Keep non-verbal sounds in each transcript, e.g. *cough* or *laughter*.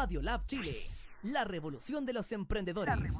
Radio Lab Chile, la revolución de los emprendedores.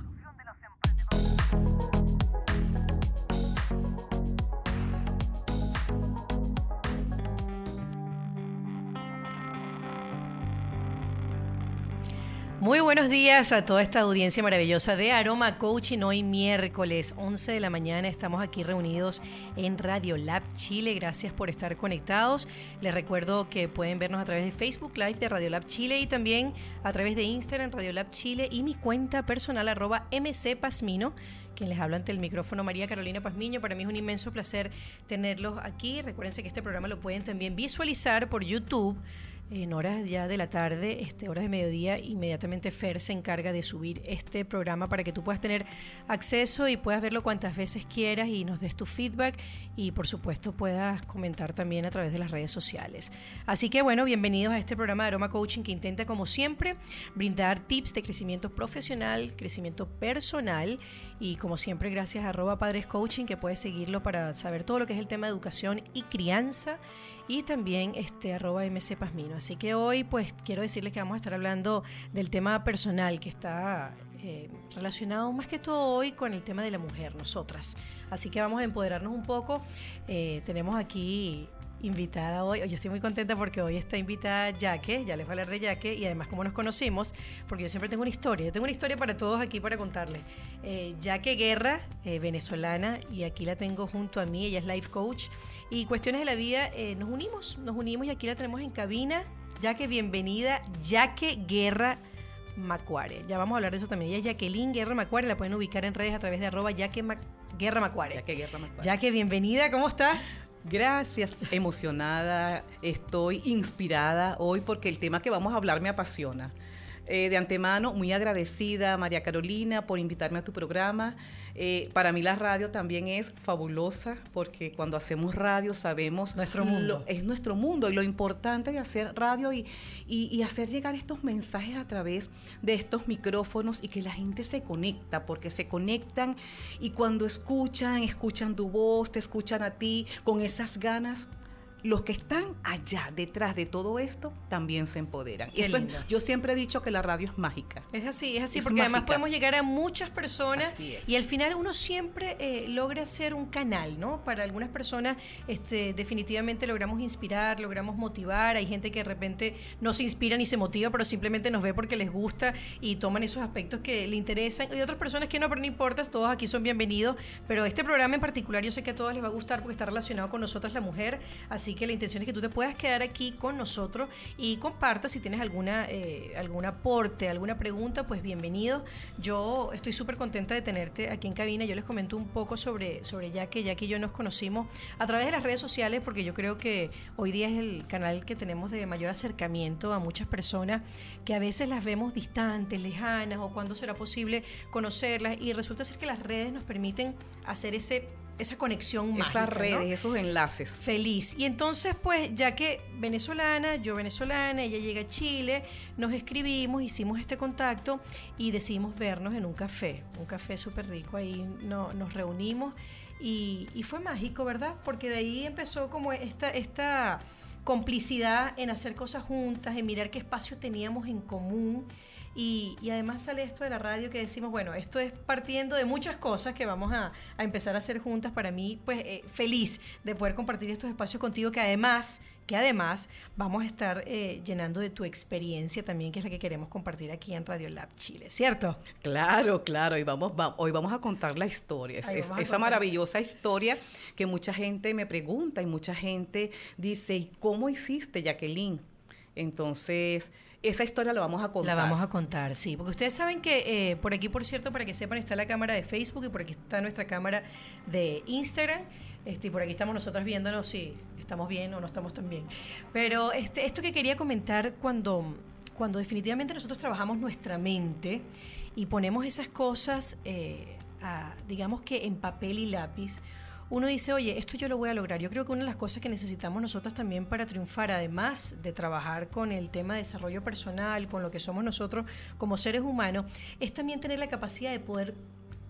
Muy buenos días a toda esta audiencia maravillosa de Aroma Coaching. Hoy miércoles 11 de la mañana estamos aquí reunidos en Radio Lab Chile. Gracias por estar conectados. Les recuerdo que pueden vernos a través de Facebook Live de Radio Lab Chile y también a través de Instagram Radio Lab Chile y mi cuenta personal arroba mcpasmino quien les habla ante el micrófono María Carolina Pazmiño. Para mí es un inmenso placer tenerlos aquí. Recuerden que este programa lo pueden también visualizar por YouTube en horas ya de la tarde, este, horas de mediodía, inmediatamente Fer se encarga de subir este programa para que tú puedas tener acceso y puedas verlo cuantas veces quieras y nos des tu feedback y por supuesto puedas comentar también a través de las redes sociales. Así que bueno, bienvenidos a este programa de Aroma Coaching que intenta como siempre brindar tips de crecimiento profesional, crecimiento personal y como siempre gracias a arroba Padres Coaching que puedes seguirlo para saber todo lo que es el tema de educación y crianza y también este arroba MC Pasmino. Así que hoy pues quiero decirles que vamos a estar hablando del tema personal que está eh, relacionado más que todo hoy con el tema de la mujer, nosotras. Así que vamos a empoderarnos un poco. Eh, tenemos aquí invitada hoy. Yo estoy muy contenta porque hoy está invitada Yaque, ya les voy a hablar de Yaque y además cómo nos conocimos, porque yo siempre tengo una historia. Yo tengo una historia para todos aquí para contarles. Eh, Yaque Guerra, eh, venezolana, y aquí la tengo junto a mí, ella es life coach. Y cuestiones de la vida, eh, nos unimos, nos unimos y aquí la tenemos en cabina. Yaque, bienvenida, Yaque Guerra. Macuare. Ya vamos a hablar de eso también. Ella es Jacqueline Guerra Macuare, la pueden ubicar en redes a través de arroba Yaque Guerra Macuare. Yaque Guerra Macuare. Yaque, bienvenida, ¿cómo estás? Gracias, emocionada, estoy inspirada hoy porque el tema que vamos a hablar me apasiona. Eh, de antemano, muy agradecida, María Carolina, por invitarme a tu programa. Eh, para mí la radio también es fabulosa porque cuando hacemos radio sabemos... Nuestro mundo. es nuestro mundo y lo importante de hacer radio y, y, hacer llegar estos mensajes a través de estos micrófonos y que la gente se conecta, porque se conectan y cuando escuchan, escuchan tu voz, te escuchan a ti con esas ganas los que están allá detrás de todo esto también se empoderan. y yo siempre he dicho que la radio es mágica. Es así, es así, porque además podemos llegar a muchas personas y al final uno siempre eh, logra ser un canal, ¿no? Para algunas personas este, definitivamente logramos inspirar, logramos motivar, hay gente que de repente no se inspira ni se motiva, pero simplemente nos ve porque les gusta y toman esos aspectos que le interesan. Y otras personas que no, pero no importa, todos aquí son bienvenidos, pero este programa en particular yo sé que a todos les va a gustar porque está relacionado con nosotras la mujer, así Así que la intención es que tú te puedas quedar aquí con nosotros y compartas si tienes alguna, eh, algún aporte, alguna pregunta, pues bienvenido. Yo estoy súper contenta de tenerte aquí en cabina. Yo les comento un poco sobre, sobre Jackie. Jackie y yo nos conocimos a través de las redes sociales porque yo creo que hoy día es el canal que tenemos de mayor acercamiento a muchas personas que a veces las vemos distantes, lejanas o cuando será posible conocerlas y resulta ser que las redes nos permiten hacer ese esa conexión más Esas redes, esos enlaces. Feliz. Y entonces, pues, ya que venezolana, yo venezolana, ella llega a Chile, nos escribimos, hicimos este contacto y decidimos vernos en un café, un café súper rico. Ahí no, nos reunimos y, y, fue mágico, ¿verdad? Porque de ahí empezó como esta, esta complicidad en hacer cosas juntas, en mirar qué espacio teníamos en común y, además sale esto de la radio que decimos, bueno, esto es partiendo de muchas cosas que vamos a, empezar a hacer juntas. Para mí, pues eh, feliz de poder compartir estos espacios contigo que además, que además vamos a estar eh, llenando de tu experiencia también, que es la que queremos compartir aquí en Radio Lab Chile, ¿cierto? Claro, claro. Y vamos, hoy vamos a contar la historia, esa maravillosa historia que mucha gente me pregunta y mucha gente dice, ¿y cómo hiciste, Jacqueline? Entonces, esa historia la vamos a contar. La vamos a contar, sí. Porque ustedes saben que eh, por aquí, por cierto, para que sepan, está la cámara de Facebook y por aquí está nuestra cámara de Instagram. Este, y por aquí estamos nosotras viéndonos si estamos bien o no estamos tan bien. Pero este, esto que quería comentar cuando, cuando definitivamente nosotros trabajamos nuestra mente y ponemos esas cosas, eh, digamos que en papel y lápiz, uno dice, oye, esto yo lo voy a lograr. Yo creo que una de las cosas que necesitamos nosotras también para triunfar, además de trabajar con el tema de desarrollo personal, con lo que somos nosotros como seres humanos, es también tener la capacidad de poder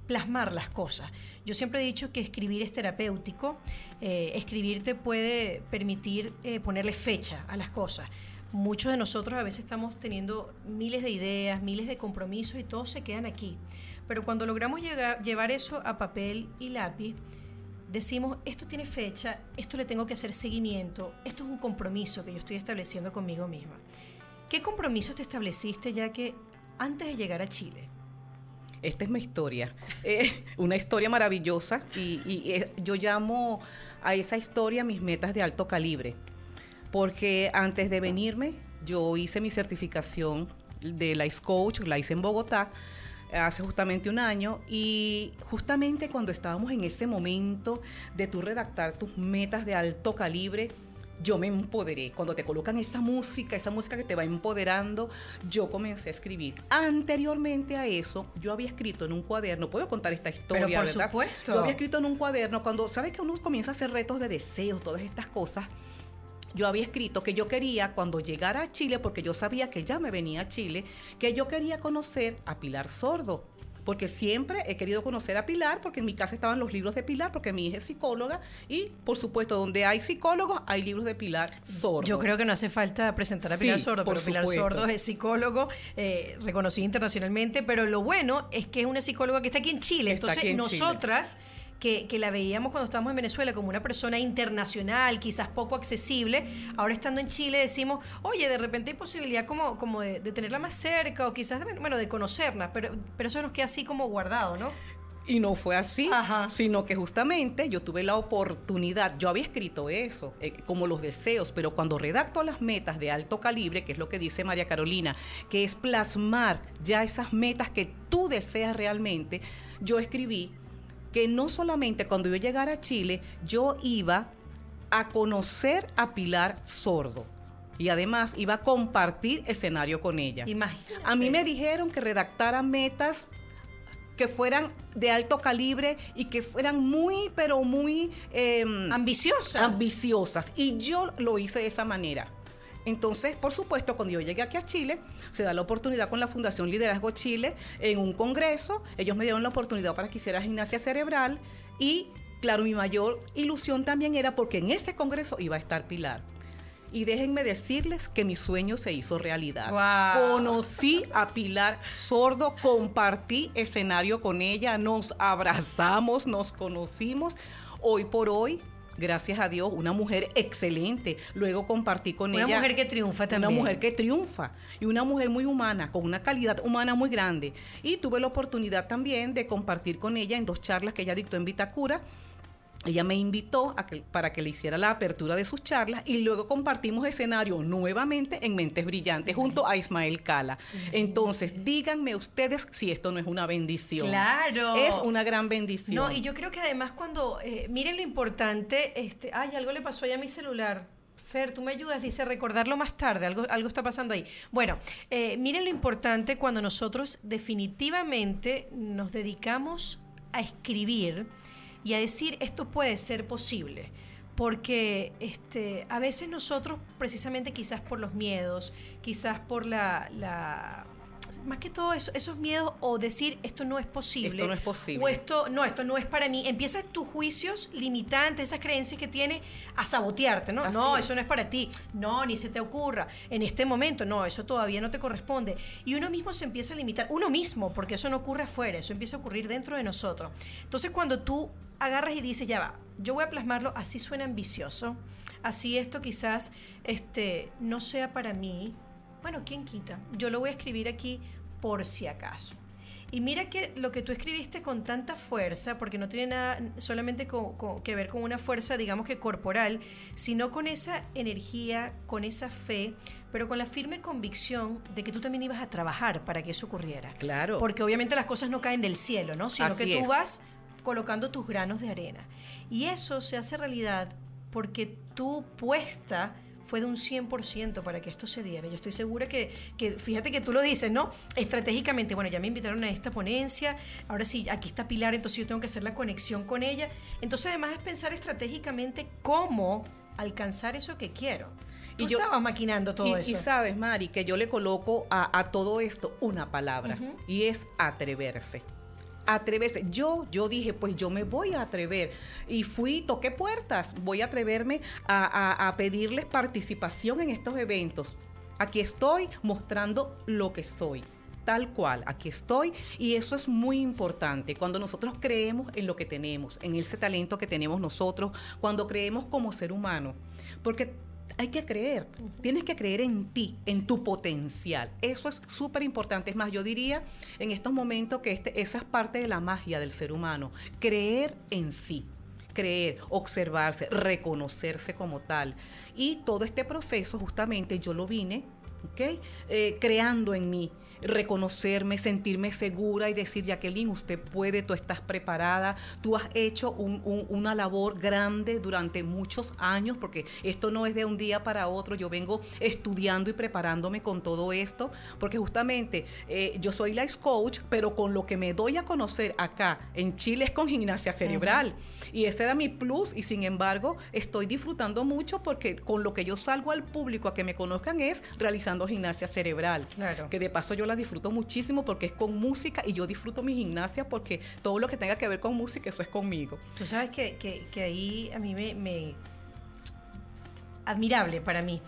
plasmar las cosas. Yo siempre he dicho que escribir es terapéutico, eh, escribir te puede permitir eh, ponerle fecha a las cosas muchos de nosotros a veces estamos teniendo miles de ideas, miles de compromisos y todos se quedan aquí. Pero cuando logramos llegar, llevar eso a papel y lápiz, decimos, esto tiene fecha, esto le tengo que hacer seguimiento, esto es un compromiso que yo estoy estableciendo conmigo misma. ¿Qué compromisos te estableciste ya que antes de llegar a Chile? Esta es mi historia. *laughs* Eh, una historia maravillosa y, eh, yo llamo a esa historia mis metas de alto calibre. Porque antes de venirme, yo hice mi certificación de Life Coach, la hice en Bogotá hace justamente un año y justamente cuando estábamos en ese momento de tú redactar tus metas de alto calibre, yo me empoderé. Cuando te colocan esa música, esa música que te va empoderando, yo comencé a escribir. Anteriormente a eso, yo había escrito en un cuaderno, puedo contar esta historia, Pero por supuesto. Yo había escrito en un cuaderno, cuando sabes que uno comienza a hacer retos de deseos, todas estas cosas, yo había escrito que yo quería cuando llegara a Chile, porque yo sabía que ya me venía a Chile, que yo quería conocer a Pilar Sordo porque siempre he querido conocer a Pilar, porque en mi casa estaban los libros de Pilar, porque mi hija es psicóloga, y por supuesto, donde hay psicólogos, hay libros de Pilar Sordo. Yo creo que no hace falta presentar a Pilar Sordo, pero Pilar Sordo es psicólogo, eh, reconocido internacionalmente, pero lo bueno es que es una psicóloga que está aquí en Chile, entonces nosotras que, la veíamos cuando estábamos en Venezuela como una persona internacional, quizás poco accesible, ahora estando en Chile decimos, oye, de repente hay posibilidad como, como de, tenerla más cerca o quizás, de, bueno, de conocerla, pero, pero eso nos queda así como guardado, ¿no? Y no fue así, sino que justamente yo tuve la oportunidad, yo había escrito eso, eh, como los deseos, pero cuando redacto las metas de alto calibre, que es lo que dice María Carolina, que es plasmar ya esas metas que tú deseas realmente, yo escribí que no solamente cuando yo llegara a Chile, yo iba a conocer a Pilar Sordo. Y además iba a compartir escenario con ella. A mí me dijeron que redactara metas que fueran de alto calibre y que fueran muy, pero muy em, ambiciosas. Ambiciosas. Y yo lo hice de esa manera. Entonces, por supuesto, cuando yo llegué aquí a Chile, se da la oportunidad con la Fundación Liderazgo Chile en un congreso. Ellos me dieron la oportunidad para que hiciera gimnasia cerebral y, claro, mi mayor ilusión también era porque en ese congreso iba a estar Pilar. Y déjenme decirles que mi sueño se hizo realidad. Conocí a Pilar Sordo, compartí escenario con ella, nos abrazamos, nos conocimos. Hoy por hoy gracias a Dios, una mujer excelente. Luego compartí con ella. Una mujer que triunfa también. Una mujer que triunfa. Y una mujer muy humana, con una calidad humana muy grande. Y tuve la oportunidad también de compartir con ella en dos charlas que ella dictó en Vitacura ella me invitó a que, para que le hiciera la apertura de sus charlas y luego compartimos escenario nuevamente en Mentes Brillantes junto a Ismael Cala. Entonces, díganme ustedes si esto no es una bendición. Claro. Es una gran bendición. No, y yo creo que además cuando, eh, miren lo importante, este, ay, algo le pasó allá a mi celular. Fer, tú me ayudas, dice recordarlo más tarde, algo, algo está pasando ahí. Bueno, eh, miren lo importante cuando nosotros definitivamente nos dedicamos a escribir y a decir esto puede ser posible. Porque este, a veces nosotros, precisamente quizás por los miedos, quizás por la, la más que todo eso, esos miedos o decir esto no es posible. Esto no es posible. O esto, no, esto no es para mí. Empiezas tus juicios limitantes, esas creencias que tienes a sabotearte, ¿no? no, eso no es para ti. No, ni se te ocurra. En este momento, no, eso todavía no te corresponde. Y uno mismo se empieza a limitar, uno mismo, porque eso no ocurre afuera, eso empieza a ocurrir dentro de nosotros. Entonces, cuando tú agarras y dices, ya va, yo voy a plasmarlo, así suena ambicioso, así esto quizás este, no sea para mí, bueno, ¿quién quita? Yo lo voy a escribir aquí por si acaso. Y mira que lo que tú escribiste con tanta fuerza, porque no tiene nada solamente que ver con una fuerza, digamos que corporal, sino con esa energía, con esa fe, pero con la firme convicción de que tú también ibas a trabajar para que eso ocurriera. Claro. Porque obviamente las cosas no caen del cielo, ¿no? Sino que tú vas colocando tus granos de arena. Y eso se hace realidad porque tu puesta fue de un 100% para que esto se diera. Yo estoy segura que, que, fíjate que tú lo dices, ¿no? Estratégicamente, bueno, ya me invitaron a esta ponencia, ahora sí, aquí está Pilar, entonces yo tengo que hacer la conexión con ella. Entonces, además es pensar estratégicamente cómo alcanzar eso que quiero. Tú y yo estaba maquinando todo eso. Y sabes, Mari, que yo le coloco a, todo esto una palabra, y es atreverse atreverse. Yo, yo dije, pues yo me voy a atrever. Y fui, toqué puertas, voy a atreverme a, pedirles participación en estos eventos Aquí estoy mostrando lo que soy tal cual, aquí estoy y eso es muy importante cuando nosotros creemos en lo que tenemos, en ese talento que tenemos nosotros, cuando creemos como ser humano, porque hay que creer, tienes que creer en ti, en tu potencial. Eso es súper importante. Es más, yo diría en estos momentos que este, esa es parte de la magia del ser humano, creer en sí creer, observarse, reconocerse como tal. Y todo este proceso justamente yo lo vine, ¿ok? Eh, creando en mí reconocerme, sentirme segura y decir, Jacqueline, usted puede, tú estás preparada, tú has hecho una labor grande durante muchos años, porque esto no es de un día para otro, yo vengo estudiando y preparándome con todo esto, porque justamente eh, yo soy life coach, pero con lo que me doy a conocer acá en Chile es con gimnasia cerebral. Y ese era mi plus y sin embargo estoy disfrutando mucho porque con lo que yo salgo al público a que me conozcan es realizando gimnasia cerebral. Claro. Que de paso yo la disfruto muchísimo porque es con música y yo disfruto mi gimnasia porque todo lo que tenga que ver con música, eso es conmigo. Tú sabes que, que, ahí a mí me, me... admirable para mí,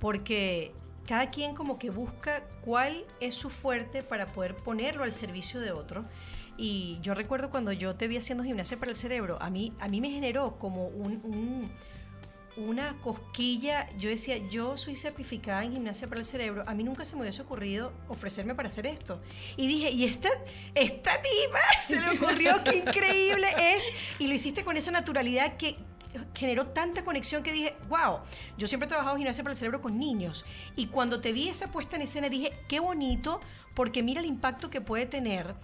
porque cada quien como que busca cuál es su fuerte para poder ponerlo al servicio de otro. Y yo recuerdo cuando yo te vi haciendo gimnasia para el cerebro, a mí, a mí me generó como un una cosquilla. Yo decía, yo soy certificada en gimnasia para el cerebro. A mí nunca se me hubiese ocurrido ofrecerme para hacer esto. Y dije, y esta, esta tipa se le ocurrió, qué increíble es. Y lo hiciste con esa naturalidad que generó tanta conexión que dije, wow, yo siempre he trabajado en gimnasia para el cerebro con niños. Y cuando te vi esa puesta en escena, dije, qué bonito, porque mira el impacto que puede tener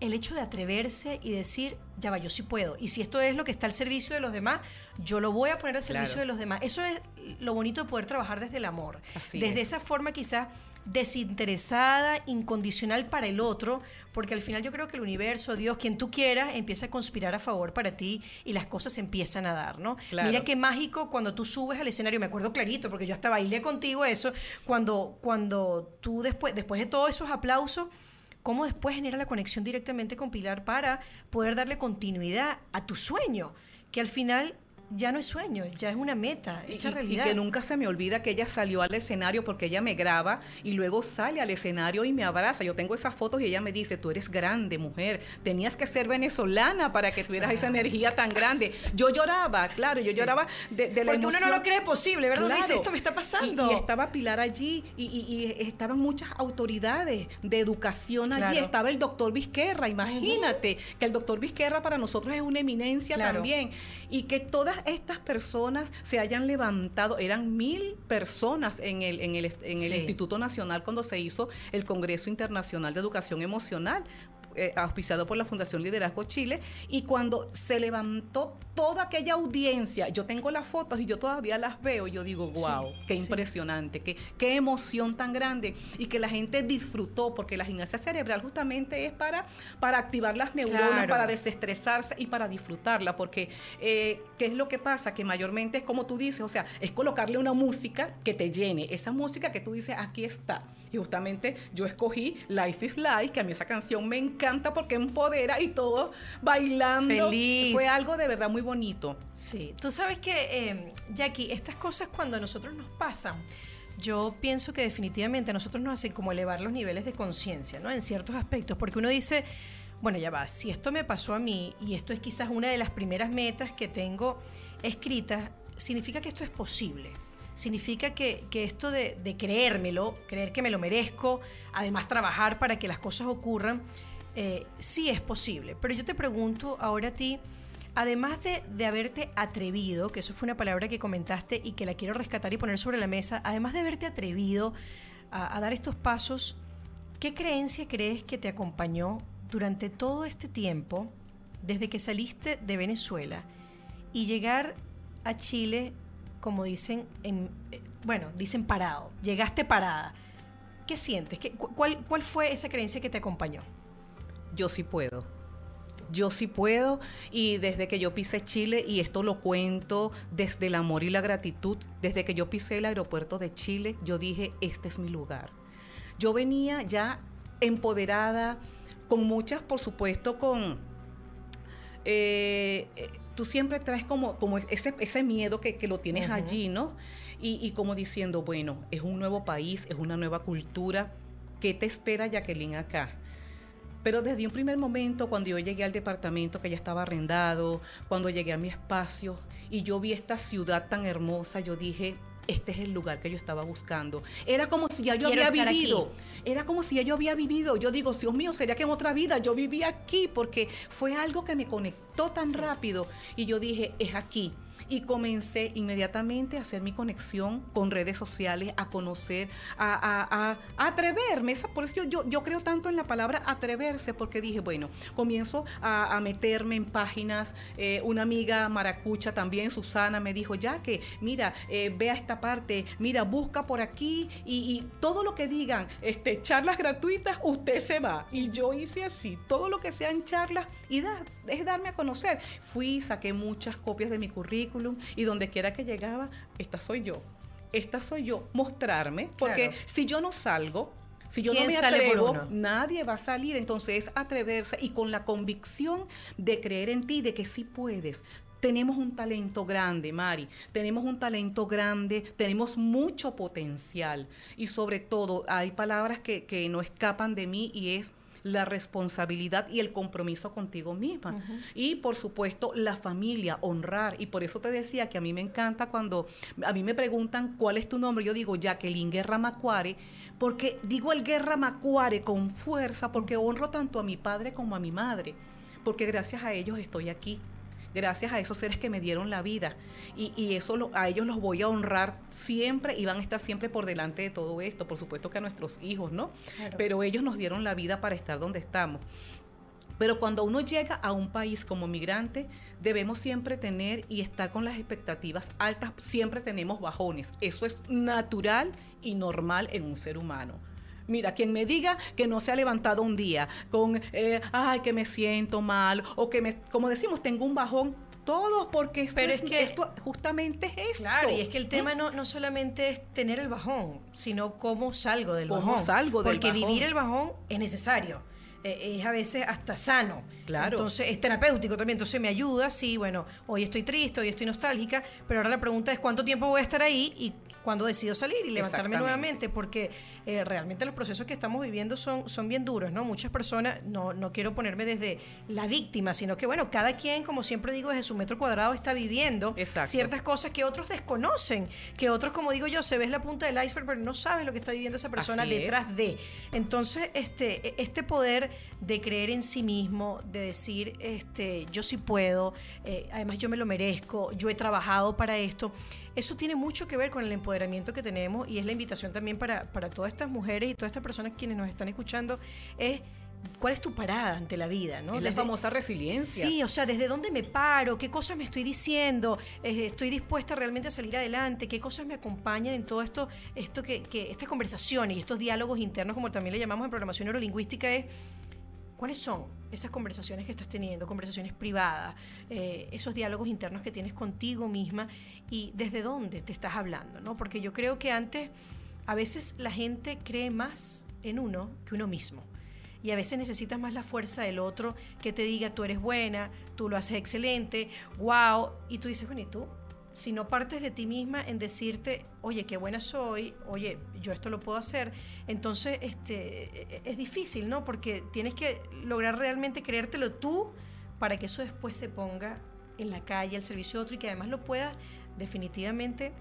el hecho de atreverse y decir, ya va, yo sí puedo. Y si esto es lo que está al servicio de los demás, yo lo voy a poner al servicio de los demás. Eso es lo bonito de poder trabajar desde el amor. desde esa forma quizás desinteresada, incondicional para el otro, porque al final yo creo que el universo, Dios, quien tú quieras, empieza a conspirar a favor para ti y las cosas empiezan a dar, ¿no? Mira qué mágico cuando tú subes al escenario, me acuerdo clarito, porque yo hasta bailé contigo eso, cuando, cuando tú después, después de todos esos aplausos, cómo después genera la conexión directamente con Pilar para poder darle continuidad a tu sueño, que al final ya no es sueño, ya es una meta hecha realidad. Y que nunca se me olvida que ella salió al escenario porque ella me graba y luego sale al escenario y me abraza. Yo tengo esas fotos y ella me dice, tú eres grande, mujer, tenías que ser venezolana para que tuvieras esa energía tan grande. Yo lloraba, claro, yo lloraba de, de la Porque uno no lo cree posible, ¿verdad? Dice, esto me está pasando. Y, estaba Pilar allí y, estaban muchas autoridades de educación allí. Estaba el doctor Vizquerra, imagínate, que el doctor Vizquerra para nosotros es una eminencia también. Y que todas estas personas se hayan levantado, eran mil personas en el, en el, en el Instituto Nacional cuando se hizo el Congreso Internacional de Educación Emocional, eh, auspiciado por la Fundación Liderazgo Chile, y cuando se levantó toda aquella audiencia, yo tengo las fotos y yo todavía las veo, yo digo, wow, qué impresionante, qué, qué emoción tan grande, y que la gente disfrutó, porque la gimnasia cerebral justamente es para, para activar las neuronas, para desestresarse y para disfrutarla, porque eh, ¿qué es lo que pasa? Que mayormente es como tú dices, o sea, es colocarle una música que te llene, esa música que tú dices, aquí está. Y justamente yo escogí Life is Life, que a mí esa canción me encanta porque empodera y todo bailando. Fue algo de verdad muy bonito. Sí, tú sabes que, em, Jackie, estas cosas cuando a nosotros nos pasan, yo pienso que definitivamente a nosotros nos hacen como elevar los niveles de conciencia, ¿no? En ciertos aspectos, porque uno dice, bueno, ya va, si esto me pasó a mí y esto es quizás una de las primeras metas que tengo escritas, significa que esto es posible significa que, esto de, de, creérmelo, creer que me lo merezco, además trabajar para que las cosas ocurran, eh, sí es posible. Pero yo te pregunto ahora a ti, además de, haberte atrevido, que eso fue una palabra que comentaste y que la quiero rescatar y poner sobre la mesa, además de haberte atrevido a, dar estos pasos, ¿qué creencia crees que te acompañó durante todo este tiempo, desde que saliste de Venezuela y llegar a Chile, como dicen, en, eh, bueno, dicen parado, llegaste parada? ¿Qué sientes? ¿Qué, cuál, ¿Cuál fue esa creencia que te acompañó? yo sí puedo. Yo sí puedo y desde que yo pisé Chile, y esto lo cuento desde el amor y la gratitud, desde que yo pisé el aeropuerto de Chile, yo dije, este es mi lugar. Yo venía ya empoderada, con muchas, por supuesto, con... Eh, tú siempre traes como, como ese, ese miedo que, que lo tienes allí, ¿no? Y, y como diciendo, bueno, es un nuevo país, es una nueva cultura. ¿Qué te espera Jacqueline acá? Pero desde un primer momento, cuando yo llegué al departamento que ya estaba arrendado, cuando llegué a mi espacio y yo vi esta ciudad tan hermosa, yo dije, este es el lugar que yo estaba buscando. Era como si ya yo Quiero había vivido. Era como si ya yo había vivido. Yo digo, Dios mío, sería que en otra vida yo vivía aquí porque fue algo que me conectó tan rápido. Y yo dije, es aquí. Y comencé inmediatamente a hacer mi conexión con redes sociales, a conocer, a, a- atreverme. Esa- Por eso yo, yo, creo tanto en la palabra atreverse, porque dije, bueno, comienzo a, meterme en páginas. Eh, una amiga maracucha también, Susana, me dijo, ya que, mira, eh, vea esta parte, mira, busca por aquí y, y todo lo que digan, este, charlas gratuitas, usted se va. Y yo hice así, todo lo que sean charlas y da- es darme a conocer. Fui, saqué muchas copias de mi currículum y donde quiera que llegaba, esta soy yo. Esta soy yo, mostrarme, porque Claro. si yo no salgo, si yo no ¿Quién me atrevo, nadie va a salir. Entonces es atreverse y con la convicción de creer en ti, de que sí puedes. Tenemos un talento grande, Mari. Tenemos un talento grande, tenemos mucho potencial. Y sobre todo, hay palabras que, que no escapan de mí y es la responsabilidad y el compromiso contigo misma. Y por supuesto, la familia, honrar. Y por eso te decía que a mí me encanta cuando a mí me preguntan cuál es tu nombre. Yo digo Jacqueline Guerra Macuare, porque digo el Guerra Macuare con fuerza, porque honro tanto a mi padre como a mi madre. Porque gracias a ellos estoy aquí. Gracias a esos seres que me dieron la vida. Y, y eso lo- a ellos los voy a honrar siempre y van a estar siempre por delante de todo esto. Por supuesto que a nuestros hijos, ¿no? Claro. Pero ellos nos dieron la vida para estar donde estamos. Pero cuando uno llega a un país como migrante, debemos siempre tener y estar con las expectativas altas. Siempre tenemos bajones. Eso es natural y normal en un ser humano. Mira, quien me diga que no se ha levantado un día con, eh, ay, que me siento mal, o que me, como decimos, tengo un bajón, todos, porque esto, Pero es, es que- esto justamente es esto. Claro, y es que el tema no, no solamente es tener el bajón, sino cómo salgo del ¿Cómo bajón. salgo del Porque bajón? vivir el bajón es necesario. eh, es a veces hasta sano. Claro. Entonces es terapéutico también. Entonces me ayuda, sí, bueno, hoy estoy triste, hoy estoy nostálgica, pero ahora la pregunta es cuánto tiempo voy a estar ahí y cuándo decido salir y levantarme nuevamente, porque eh, realmente los procesos que estamos viviendo son, son bien duros, ¿no? Muchas personas, no, no quiero ponerme desde la víctima, sino que, bueno, cada quien, como siempre digo, desde su metro cuadrado está viviendo Exacto. ciertas cosas que otros desconocen, que otros, como digo yo, se ves la punta del iceberg, pero no sabes lo que está viviendo esa persona Así es. detrás de. Entonces, este, este poder de creer en sí mismo, de decir, este, yo sí puedo, eh, además yo me lo merezco, yo he trabajado para esto, eso tiene mucho que ver con el empoderamiento que tenemos y es la invitación también para, para todas estas mujeres y todas estas personas quienes nos están escuchando, es cuál es tu parada ante la vida, ¿no? Es la Desde- famosa resiliencia. Sí, o sea, desde dónde me paro, qué cosas me estoy diciendo, Eh, estoy dispuesta realmente a salir adelante, qué cosas me acompañan en todo esto, esto que, que estas conversaciones y estos diálogos internos, como también le llamamos en programación neurolingüística, es cuáles son esas conversaciones que estás teniendo, conversaciones privadas, eh, esos diálogos internos que tienes contigo misma y desde dónde te estás hablando, ¿no? Porque yo creo que antes a veces la gente cree más en uno que uno mismo. Y a veces necesitas más la fuerza del otro que te diga, tú eres buena, tú lo haces excelente, wow. Y tú dices, bueno, ¿y tú? Si no partes de ti misma en decirte, oye, qué buena soy, oye, yo esto lo puedo hacer, entonces este, es difícil, ¿no? Porque tienes que lograr realmente creértelo tú para que eso después se ponga en la calle, al servicio de otro y que además lo puedas definitivamente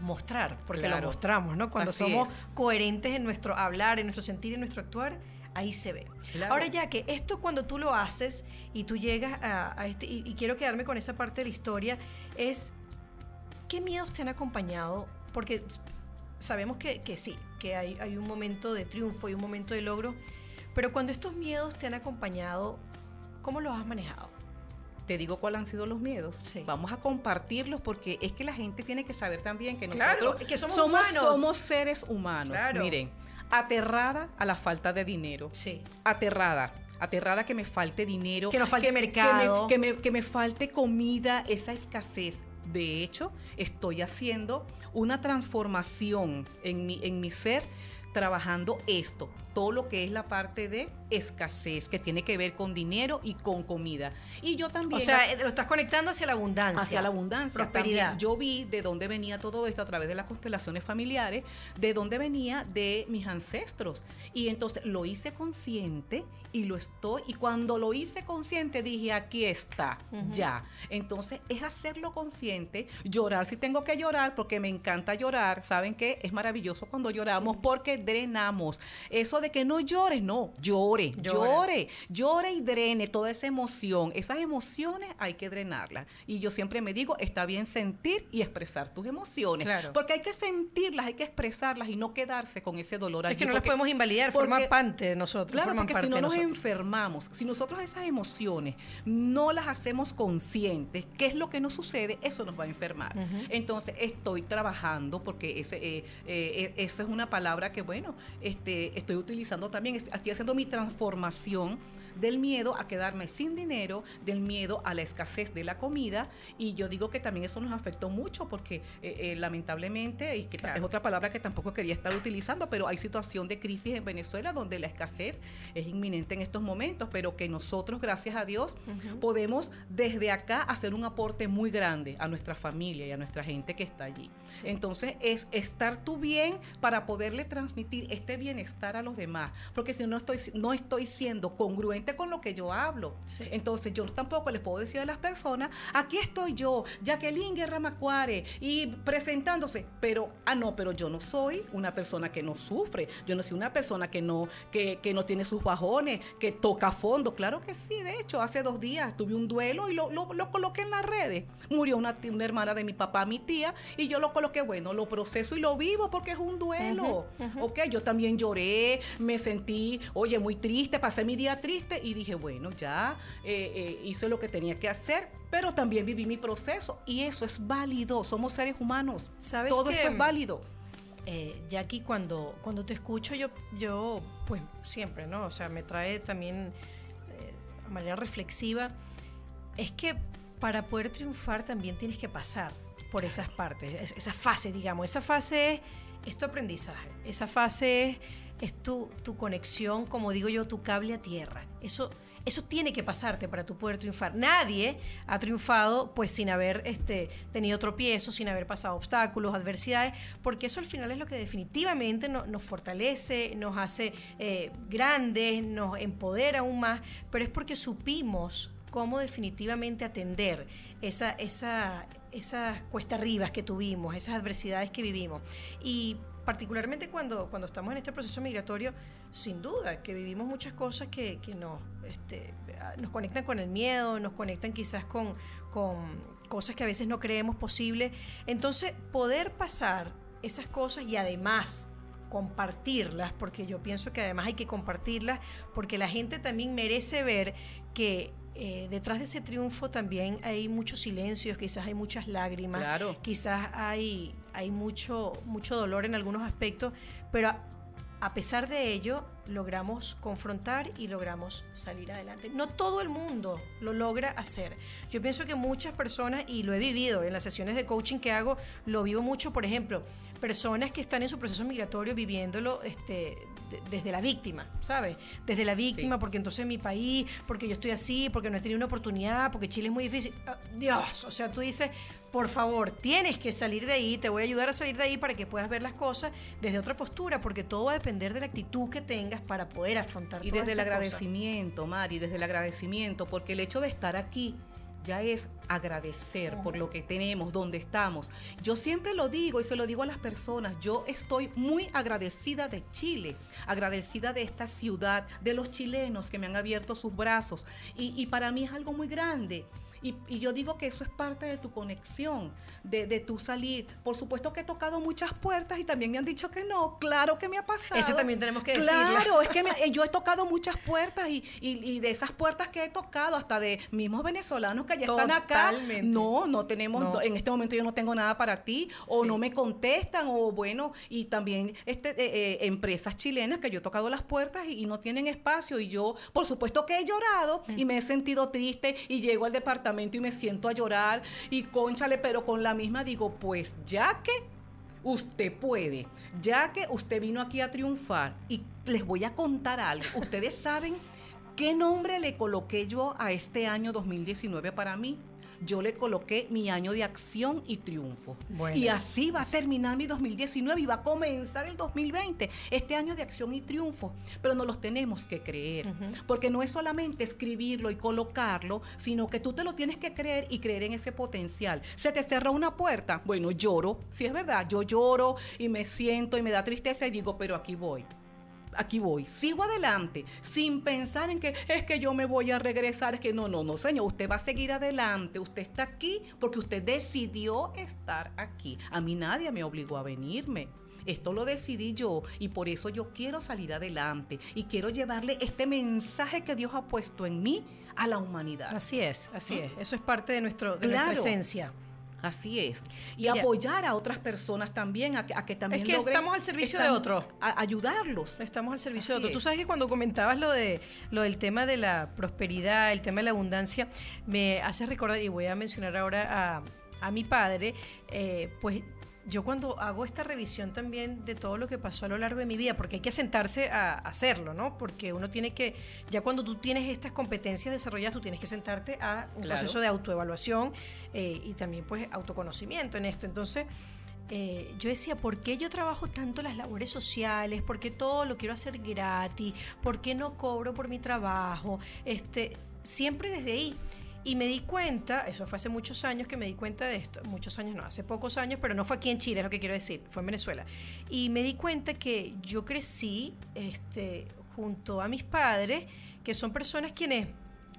mostrar, porque Claro. lo mostramos, ¿no? Cuando Así somos es. coherentes en nuestro hablar, en nuestro sentir, en nuestro actuar, ahí se ve. Claro. Ahora ya que esto cuando tú lo haces y tú llegas a, a este, y, y quiero quedarme con esa parte de la historia, es ¿qué miedos te han acompañado? Porque sabemos que, que sí, que hay, hay un momento de triunfo y un momento de logro, pero cuando estos miedos te han acompañado, ¿cómo los has manejado? Te digo cuáles han sido los miedos. Sí. Vamos a compartirlos porque es que la gente tiene que saber también que Claro, nosotros que somos somos, humanos. somos seres humanos. Claro. Miren, aterrada a la falta de dinero. Sí. Aterrada. Aterrada que me falte dinero. Que nos falte mercado. Que me, que me- que me falte comida, esa escasez. De hecho, estoy haciendo una transformación en mi, en mi ser trabajando esto. Todo lo que es la parte de escasez, que tiene que ver con dinero y con comida. Y yo también... O sea, lo estás conectando hacia la abundancia. Hacia la abundancia. Prosperidad. yo vi de dónde venía todo esto a través de las constelaciones familiares, de dónde venía de mis ancestros. Y entonces lo hice consciente y lo estoy. Y cuando lo hice consciente dije, aquí está, ya. Entonces es hacerlo consciente, llorar si tengo que llorar, porque me encanta llorar. ¿Saben qué? Es maravilloso cuando lloramos porque drenamos. Eso de que no llores, no, llore, llore, llore, y drene toda esa emoción. Esas emociones hay que drenarlas. Y yo siempre me digo, está bien sentir y expresar tus emociones. Porque hay que sentirlas, hay que expresarlas y no quedarse con ese dolor. Es que no las podemos invalidar, forman parte de nosotros. Claro, porque si no nos enfermamos, si nosotros esas emociones no las hacemos conscientes, ¿qué es lo que nos sucede? Eso nos va a enfermar. Entonces, estoy trabajando porque ese, eh, eh, eso es una palabra que, bueno, este, estoy utilizando también, estoy haciendo mi transformación del miedo a quedarme sin dinero, del miedo a la escasez de la comida. Y yo digo que también eso nos afectó mucho porque eh, lamentablemente, y que es otra palabra que tampoco quería estar utilizando, pero hay situación de crisis en Venezuela donde la escasez es inminente en estos momentos, pero que nosotros, gracias a Dios, podemos desde acá hacer un aporte muy grande a nuestra familia y a nuestra gente que está allí. Entonces, es estar tú bien para poderle transmitir este bienestar a los demás, porque si no estoy, no estoy siendo congruente con lo que yo hablo. Entonces, yo tampoco les puedo decir a las personas, aquí estoy yo, Jacqueline Guerra Macuare, y presentándose, pero, ah, no, pero yo no soy una persona que no sufre, yo no soy una persona que no, que, que no tiene sus bajones, que toca fondo. Claro que sí, de hecho, hace dos días tuve un duelo y lo, lo, coloqué en las redes. Murió una, una, hermana de mi papá, mi tía, y yo lo coloqué, bueno, lo proceso y lo vivo porque es un duelo. Ok, yo también lloré, me sentí, oye, muy triste, pasé mi día triste y dije, bueno, ya eh, eh, hice lo que tenía que hacer, pero también viví mi proceso y eso es válido, somos seres humanos. ¿Sabes Todo esto es válido eh, Jackie, cuando, cuando te escucho, yo, yo, pues siempre, ¿no? O sea, me trae también eh, a manera reflexiva, es que para poder triunfar también tienes que pasar por esas partes, esa fase, digamos. Esa fase es, tu aprendizaje, esa fase es, es tu, tu conexión, como digo yo, tu cable a tierra. Eso eso tiene que pasarte para tu poder triunfar. Nadie ha triunfado pues sin haber este, tenido tropiezos, sin haber pasado obstáculos, adversidades, porque eso al final es lo que definitivamente nos fortalece, nos hace eh, grandes, nos empodera aún más, pero es porque supimos cómo definitivamente atender esa, esa, esas cuesta arribas que tuvimos, esas adversidades que vivimos. Y particularmente cuando, cuando estamos en este proceso migratorio, sin duda que vivimos muchas cosas que, que nos, este, nos conectan con el miedo, nos conectan quizás con, con cosas que a veces no creemos posible. Entonces, poder pasar esas cosas y además compartirlas, porque yo pienso que además hay que compartirlas, porque la gente también merece ver que eh, detrás de ese triunfo también hay muchos silencios, quizás hay muchas lágrimas, quizás hay, hay mucho, mucho dolor en algunos aspectos, pero a pesar de ello, logramos confrontar y logramos salir adelante. No todo el mundo lo logra hacer. Yo pienso que muchas personas, y lo he vivido en las sesiones de coaching que hago, lo vivo mucho, por ejemplo, personas que están en su proceso migratorio viviéndolo este, desde la víctima, ¿sabes? Desde la víctima, porque entonces en mi país, porque yo estoy así, porque no he tenido una oportunidad, porque Chile es muy difícil. Ah, Dios, o sea, tú dices, por favor, tienes que salir de ahí, te voy a ayudar a salir de ahí para que puedas ver las cosas desde otra postura, porque todo va a depender de la actitud que tengas para poder afrontar. Y desde el agradecimiento, Mari, desde el agradecimiento, porque el hecho de estar aquí ya es agradecer por lo que tenemos, donde estamos. Yo siempre lo digo y se lo digo a las personas, yo estoy muy agradecida de Chile, agradecida de esta ciudad, de los chilenos que me han abierto sus brazos y, y para mí es algo muy grande. Y, yo digo que eso es parte de tu conexión, de, de tu salir. Por supuesto que he tocado muchas puertas y también me han dicho que no. Claro que me ha pasado. Eso también tenemos que decirlo. Claro, es que eh, yo he tocado muchas puertas y, y, de esas puertas que he tocado, hasta de mismos venezolanos que ya están acá. No, no tenemos, en este momento yo no tengo nada para ti, o no me contestan, o bueno, y también este, eh, eh, empresas chilenas que yo he tocado las puertas y, no tienen espacio. Y yo, por supuesto que he llorado y me he sentido triste y llego al departamento y me siento a llorar y conchale, pero con la misma digo, pues ya que usted puede, ya que usted vino aquí a triunfar y les voy a contar algo. Ustedes saben qué nombre le coloqué yo a este año 2019 para mí yo le coloqué mi año de acción y triunfo. Y así va a terminar mi 2019 y va a comenzar el 2020, este año de acción y triunfo. Pero no los tenemos que creer, porque no es solamente escribirlo y colocarlo, sino que tú te lo tienes que creer y creer en ese potencial. Se te cerró una puerta, bueno, lloro, si es verdad, yo lloro y me siento y me da tristeza y digo, pero aquí voy aquí voy, sigo adelante, sin pensar en que es que yo me voy a regresar, es que no, no, no, señor, usted va a seguir adelante, usted está aquí porque usted decidió estar aquí. A mí nadie me obligó a venirme. Esto lo decidí yo y por eso yo quiero salir adelante y quiero llevarle este mensaje que Dios ha puesto en mí a la humanidad. Así es, así ¿Mm? es. Eso es parte de, nuestro, de nuestra esencia. Así es. Y apoyar a otras personas también, a que, también... Es que estamos al servicio de otros. ayudarlos. Estamos al servicio de otros. Tú sabes que cuando comentabas lo, de, lo del tema de la prosperidad, el tema de la abundancia, me hace recordar, y voy a mencionar ahora a, a mi padre, eh, pues yo cuando hago esta revisión también de todo lo que pasó a lo largo de mi vida, porque hay que sentarse a hacerlo, ¿no? Porque uno tiene que, ya cuando tú tienes estas competencias desarrolladas, tú tienes que sentarte a un proceso de autoevaluación eh, y también pues autoconocimiento en esto. Entonces, eh, yo decía, ¿por qué yo trabajo tanto las labores sociales? ¿Por qué todo lo quiero hacer gratis? ¿Por qué no cobro por mi trabajo? Este, siempre desde ahí. Y me di cuenta, eso fue hace muchos años que me di cuenta de esto, muchos años no, hace pocos años, pero no fue aquí en Chile, es lo que quiero decir, fue en Venezuela. Y me di cuenta que yo crecí este, junto a mis padres, que son personas quienes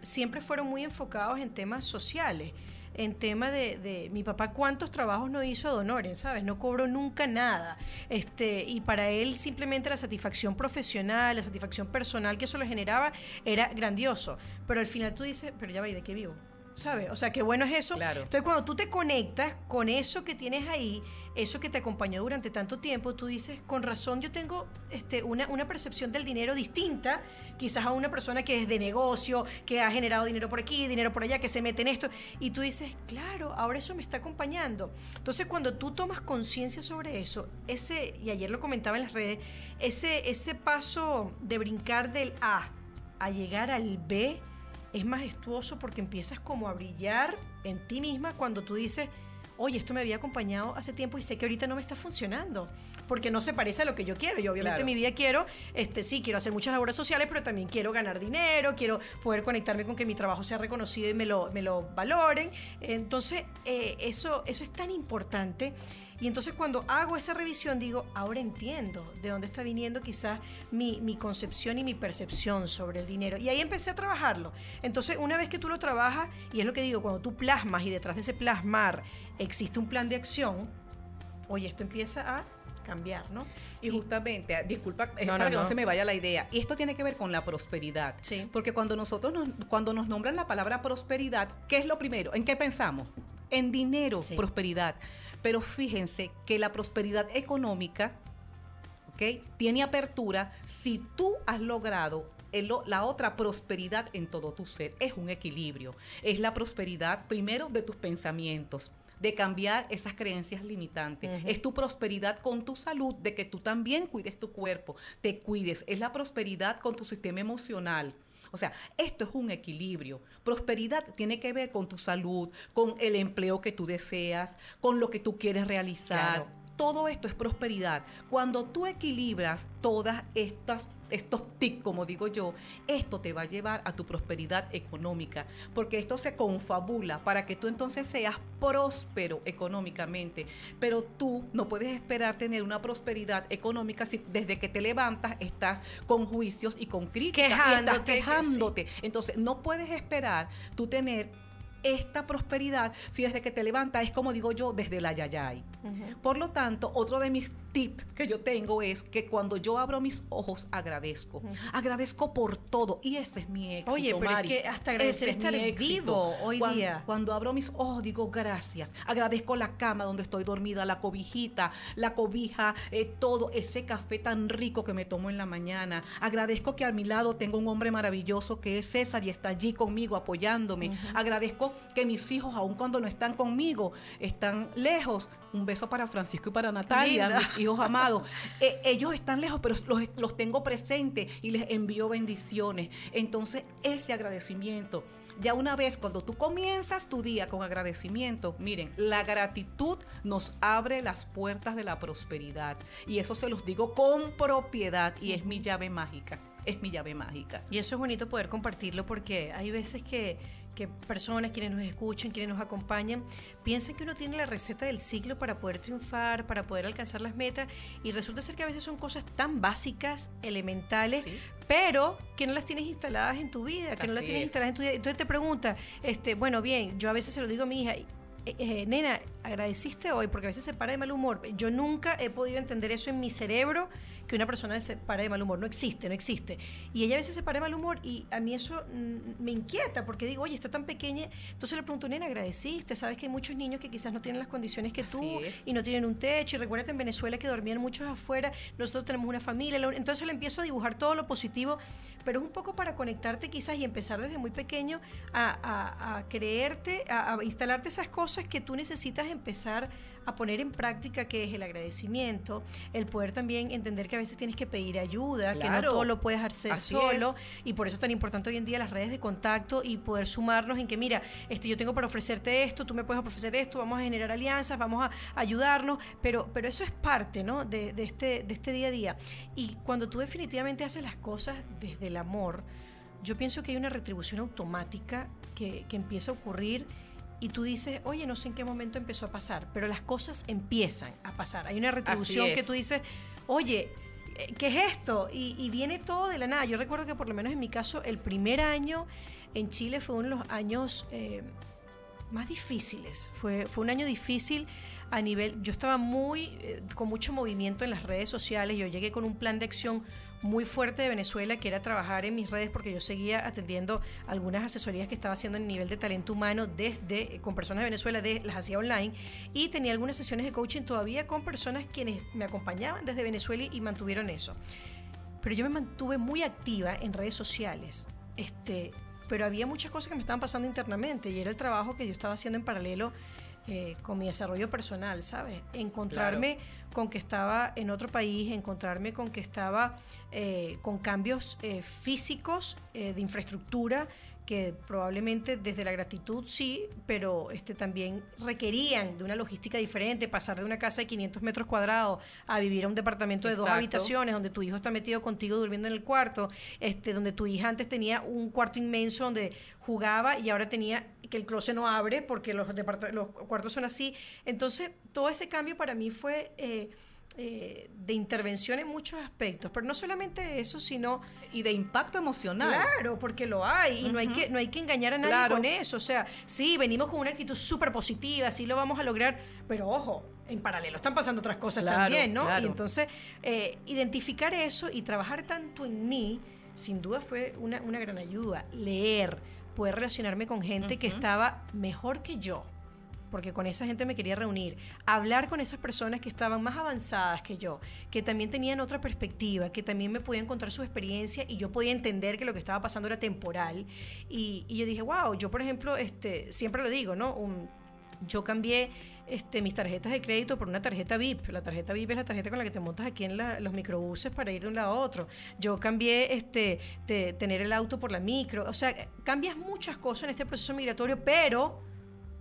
siempre fueron muy enfocados en temas sociales en tema de, mi papá cuántos trabajos no hizo a Donoren, ¿sabes? No cobró nunca nada. Este, y para él simplemente la satisfacción profesional, la satisfacción personal que eso le generaba era grandioso. Pero al final tú dices, pero ya va, ¿y de qué vivo? ¿Sabes? O sea, qué bueno es eso. Claro. Entonces, cuando tú te conectas con eso que tienes ahí, eso que te acompañó durante tanto tiempo, tú dices, con razón yo tengo este, una, una percepción del dinero distinta, quizás a una persona que es de negocio, que ha generado dinero por aquí, dinero por allá, que se mete en esto, y tú dices, claro, ahora eso me está acompañando. Entonces, cuando tú tomas conciencia sobre eso, ese, y ayer lo comentaba en las redes, ese, ese paso de brincar del A a llegar al B, es majestuoso porque empiezas como a brillar en ti misma cuando tú dices, oye, esto me había acompañado hace tiempo y sé que ahorita no me está funcionando, porque no se parece a lo que yo quiero. Yo obviamente en mi vida quiero, este, sí, quiero hacer muchas labores sociales, pero también quiero ganar dinero, quiero poder conectarme con que mi trabajo sea reconocido y me lo, me lo valoren. Entonces, eh, eso, eso es tan importante. Y entonces cuando hago esa revisión digo, ahora entiendo de dónde está viniendo quizás mi, mi, concepción y mi percepción sobre el dinero. Y ahí empecé a trabajarlo. Entonces una vez que tú lo trabajas, y es lo que digo, cuando tú plasmas y detrás de ese plasmar existe un plan de acción, oye, esto empieza a cambiar, ¿no? Y justamente, ah, disculpa, para que no se me vaya la idea, y esto tiene que ver con la prosperidad. Sí. Porque cuando nosotros nos, cuando nos nombran la palabra prosperidad, ¿qué es lo primero? ¿En qué pensamos? En dinero, prosperidad. Pero fíjense que la prosperidad económica, ¿ok? Tiene apertura si tú has logrado la otra prosperidad en todo tu ser. Es un equilibrio. Es la prosperidad primero de tus pensamientos de cambiar esas creencias limitantes. Es tu prosperidad con tu salud, de que tú también cuides tu cuerpo, te cuides. Es la prosperidad con tu sistema emocional. O sea, esto es un equilibrio. Prosperidad tiene que ver con tu salud, con el empleo que tú deseas, con lo que tú quieres realizar. Todo esto es prosperidad. Cuando tú equilibras todas estas estos tics, como digo yo, esto te va a llevar a tu prosperidad económica, porque esto se confabula para que tú entonces seas próspero económicamente, pero tú no puedes esperar tener una prosperidad económica si desde que te levantas estás con juicios y con críticas quejándote, estás quejándote. Entonces, no puedes esperar tú tener esta prosperidad si desde que te levantas es como digo yo, desde la yayay. Por lo tanto, otro de mis tips que yo tengo es que cuando yo abro mis ojos agradezco. Agradezco por todo y ese es mi éxito. Oye, pero es que hasta agradecer estar vivo hoy día. Cuando abro mis ojos digo gracias. Agradezco la cama donde estoy dormida, la cobijita, la cobija, eh, todo ese café tan rico que me tomo en la mañana. Agradezco que a mi lado tengo un hombre maravilloso que es César y está allí conmigo apoyándome. Agradezco que mis hijos, aun cuando no están conmigo, están lejos. Un beso para Francisco y para Natalia, mis hijos amados. Eh, ellos están lejos, pero los, los tengo presentes y les envío bendiciones. Entonces, ese agradecimiento ya una vez cuando tú comienzas tu día con agradecimiento, miren, la gratitud nos abre las puertas de la prosperidad. Y eso se los digo con propiedad y es mi llave mágica. Es mi llave mágica. Y eso es bonito poder compartirlo porque hay veces que que personas, quienes nos escuchan, quienes nos acompañan, piensan que uno tiene la receta del ciclo para poder triunfar, para poder alcanzar las metas, y resulta ser que a veces son cosas tan básicas, elementales, pero que no las tienes instaladas en tu vida, que no las tienes instaladas en tu vida. Entonces te pregunta, este, bueno, bien, yo a veces se lo digo a mi hija, eh, eh, nena, agradeciste hoy porque a veces se para de mal humor. Yo nunca he podido entender eso en mi cerebro que una persona se pare de mal humor. No existe, no existe. Y ella a veces se para de mal humor y a mí eso mm, me inquieta porque digo, oye, está tan pequeña. Entonces le pregunto, nena, agradeciste. Sabes que hay muchos niños que quizás no tienen las condiciones que tú y no tienen un techo. Y recuérdate en Venezuela que dormían muchos afuera. Nosotros tenemos una familia. Entonces le empiezo a dibujar todo lo positivo, pero es un poco para conectarte quizás y empezar desde muy pequeño a, creerte, a, a instalarte esas cosas que tú necesitas empezar a poner en práctica que es el agradecimiento, el poder también entender que a veces tienes que pedir ayuda, que no todo lo puedes hacer solo y por eso es tan importante hoy en día las redes de contacto y poder sumarnos en que mira, este yo tengo para ofrecerte esto, tú me puedes ofrecer esto, vamos a generar alianzas, vamos a ayudarnos, pero pero eso es parte, ¿no? de, este de este día a día. Y cuando tú definitivamente haces las cosas desde el amor, yo pienso que hay una retribución automática que, que empieza a ocurrir y tú dices, oye, no sé en qué momento empezó a pasar, pero las cosas empiezan a pasar. Hay una retribución que tú dices, oye, eh, ¿qué es esto? Y, viene todo de la nada. Yo recuerdo que por lo menos en mi caso, el primer año en Chile fue uno de los años eh, más difíciles. Fue, fue un año difícil a nivel, yo estaba muy, eh, con mucho movimiento en las redes sociales, yo llegué con un plan de acción muy fuerte de Venezuela, que era trabajar en mis redes porque yo seguía atendiendo algunas asesorías que estaba haciendo en nivel de talento humano desde con personas de Venezuela, de, las hacía online y tenía algunas sesiones de coaching todavía con personas quienes me acompañaban desde Venezuela y mantuvieron eso. Pero yo me mantuve muy activa en redes sociales. Este, pero había muchas cosas que me estaban pasando internamente y era el trabajo que yo estaba haciendo en paralelo eh, con mi desarrollo personal, ¿sabes? Encontrarme con que estaba en otro país, encontrarme con que estaba eh, con cambios eh, físicos de infraestructura que probablemente desde la gratitud sí, pero este, también requerían de una logística diferente, pasar de una casa de 500 metros cuadrados a vivir a un departamento de dos habitaciones, donde tu hijo está metido contigo durmiendo en el cuarto, este, donde tu hija antes tenía un cuarto inmenso donde jugaba y ahora tenía que el closet no abre porque los, los cuartos son así. Entonces, todo ese cambio para mí fue... Eh, eh, de intervención en muchos aspectos, pero no solamente eso, sino... Y de impacto emocional. Claro, porque lo hay y no, hay que, no hay que engañar a nadie con eso. O sea, sí, venimos con una actitud súper positiva, sí lo vamos a lograr, pero ojo, en paralelo están pasando otras cosas también, ¿no? Y entonces, eh, identificar eso y trabajar tanto en mí, sin duda fue una, una gran ayuda. Leer, poder relacionarme con gente que estaba mejor que yo porque con esa gente me quería reunir, hablar con esas personas que estaban más avanzadas que yo, que también tenían otra perspectiva, que también me podían contar su experiencia y yo podía entender que lo que estaba pasando era temporal. Y, yo dije, wow, yo por ejemplo, este, siempre lo digo, ¿no? yo cambié este, mis tarjetas de crédito por una tarjeta VIP. La tarjeta VIP es la tarjeta con la que te montas aquí en los microbuses para ir de un lado a otro. Yo cambié este, de tener el auto por la micro. O sea, cambias muchas cosas en este proceso migratorio, pero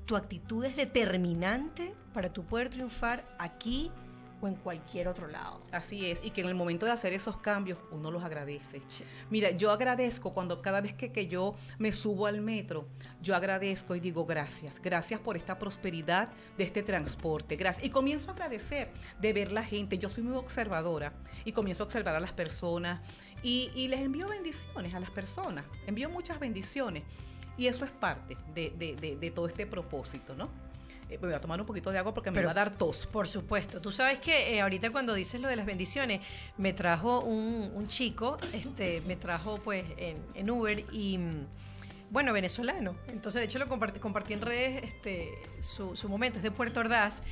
tu actitud es determinante para tu poder triunfar aquí o en cualquier otro lado. Así es, y que en el momento de hacer esos cambios uno los agradece. Mira, yo agradezco cuando cada vez que, que, yo me subo al metro, yo agradezco y digo gracias, gracias por esta prosperidad de este transporte, gracias. Y comienzo a agradecer de ver la gente, yo soy muy observadora y comienzo a observar a las personas y, y les envío bendiciones a las personas, envío muchas bendiciones. Y eso es parte de, todo este propósito, ¿no? Eh, voy a tomar un poquito de agua porque me va a dar tos. Por supuesto. Tú sabes que eh, ahorita cuando dices lo de las bendiciones, me trajo un, chico, este, me trajo pues en, Uber y mm, bueno, venezolano. Entonces, de hecho, lo compartí, compartí en redes este, su, su momento, es de Puerto Ordaz.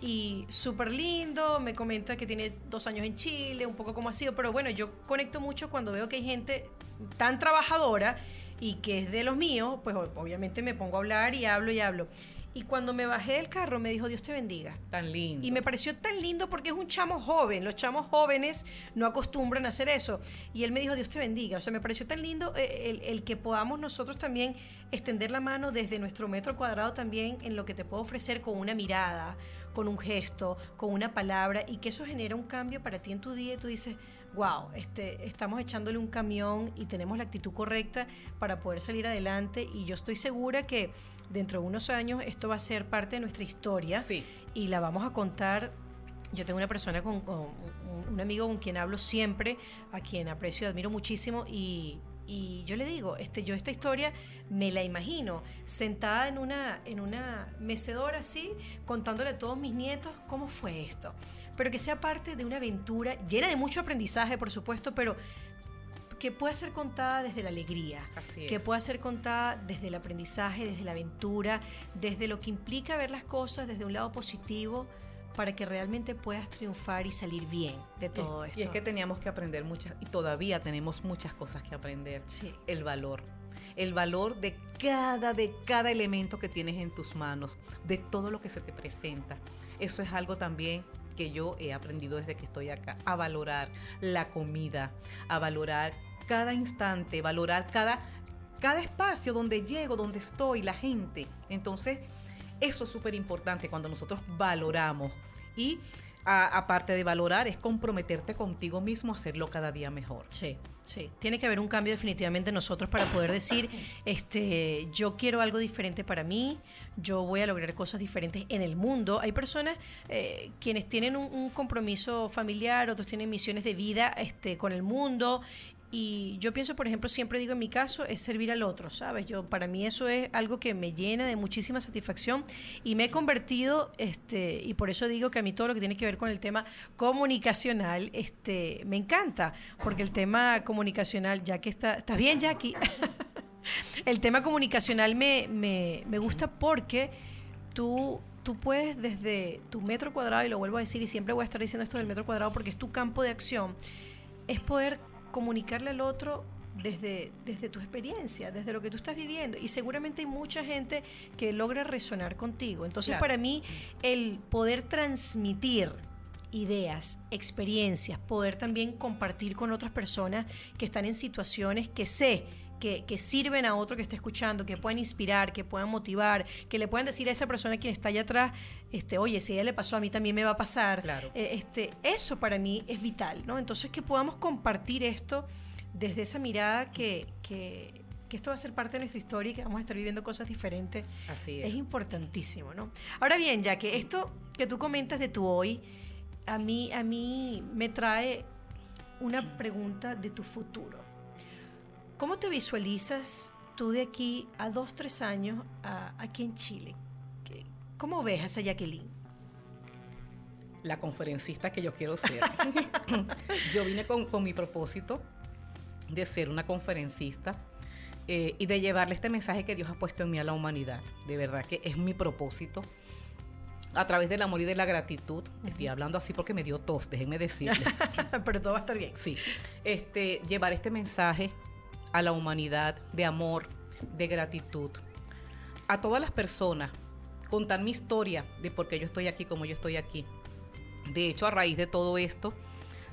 Y súper lindo, me comenta que tiene dos años en Chile, un poco como ha sido, pero bueno, yo conecto mucho cuando veo que hay gente tan trabajadora y que es de los míos, pues obviamente me pongo a hablar y hablo y hablo. Y cuando me bajé del carro me dijo, Dios te bendiga. Tan lindo. Y me pareció tan lindo porque es un chamo joven. Los chamos jóvenes no acostumbran a hacer eso. Y él me dijo, Dios te bendiga. O sea, me pareció tan lindo eh, el, el, que podamos nosotros también extender la mano desde nuestro metro cuadrado también en lo que te puedo ofrecer con una mirada, con un gesto, con una palabra y que eso genera un cambio para ti en tu día y tú dices, wow, este, estamos echándole un camión y tenemos la actitud correcta para poder salir adelante y yo estoy segura que dentro de unos años esto va a ser parte de nuestra historia y la vamos a contar. Yo tengo una persona con, un amigo con quien hablo siempre, a quien aprecio y admiro muchísimo y, yo le digo, este, yo esta historia me la imagino sentada en una, en una mecedora así, contándole a todos mis nietos cómo fue esto. Pero que sea parte de una aventura llena de mucho aprendizaje, por supuesto, pero que pueda ser contada desde la alegría, que pueda ser contada desde el aprendizaje, desde la aventura, desde lo que implica ver las cosas desde un lado positivo para que realmente puedas triunfar y salir bien de todo esto. Y es que teníamos que aprender muchas, y todavía tenemos muchas cosas que aprender. Sí. El valor. El valor de cada, de cada elemento que tienes en tus manos, de todo lo que se te presenta. Eso es algo también que yo he aprendido desde que estoy acá, a valorar la comida, a valorar cada instante, valorar cada, cada espacio donde llego, donde estoy, la gente. Entonces, eso es súper importante cuando nosotros valoramos. Y aparte de valorar, es comprometerte contigo mismo a hacerlo cada día mejor. Sí. Sí, tiene que haber un cambio definitivamente en nosotros para poder decir, *laughs* este, yo quiero algo diferente para mí, yo voy a lograr cosas diferentes en el mundo. Hay personas eh, quienes tienen un, un, compromiso familiar, otros tienen misiones de vida este, con el mundo y yo pienso, por ejemplo, siempre digo en mi caso, es servir al otro, ¿sabes? Yo, para mí eso es algo que me llena de muchísima satisfacción y me he convertido, este, y por eso digo que a mí todo lo que tiene que ver con el tema comunicacional, este, me encanta, porque el tema comunicacional, ya que está, ¿estás bien, Jackie? *laughs* el tema comunicacional me, me, me gusta porque tú tú puedes desde tu metro cuadrado, y lo vuelvo a decir y siempre voy a estar diciendo esto del metro cuadrado porque es tu campo de acción, es poder comunicarle al otro desde, desde tu experiencia, desde lo que tú estás viviendo. Y seguramente hay mucha gente que logra resonar contigo. Entonces, para mí, el poder transmitir ideas, experiencias, poder también compartir con otras personas que están en situaciones que sé que, sirven a otro que esté escuchando, que puedan inspirar, que puedan motivar, que le puedan decir a esa persona quien está allá atrás, este, oye, si a ella le pasó, a mí también me va a pasar. Claro. Eh, este, eso para mí es vital, ¿no? Entonces que podamos compartir esto desde esa mirada que, que, esto va a ser parte de nuestra historia y que vamos a estar viviendo cosas diferentes. Así es. Es importantísimo, ¿no? Ahora bien, ya que esto que tú comentas de tu hoy, a mí, a mí me trae una pregunta de tu futuro. ¿Cómo te visualizas tú de aquí a dos, tres años aquí en Chile? ¿Cómo ves a esa Jacqueline? La conferencista que yo quiero ser. *laughs* yo vine con, mi propósito de ser una conferencista eh, y de llevarle este mensaje que Dios ha puesto en mí a la humanidad. De verdad que es mi propósito. A través del amor y de la gratitud. Estoy hablando así porque me dio tos, déjenme decirle. *laughs* Pero todo va a estar bien. Sí. Este, llevar este mensaje a la humanidad de amor, de gratitud. A todas las personas, contar mi historia de por qué yo estoy aquí como yo estoy aquí. De hecho, a raíz de todo esto,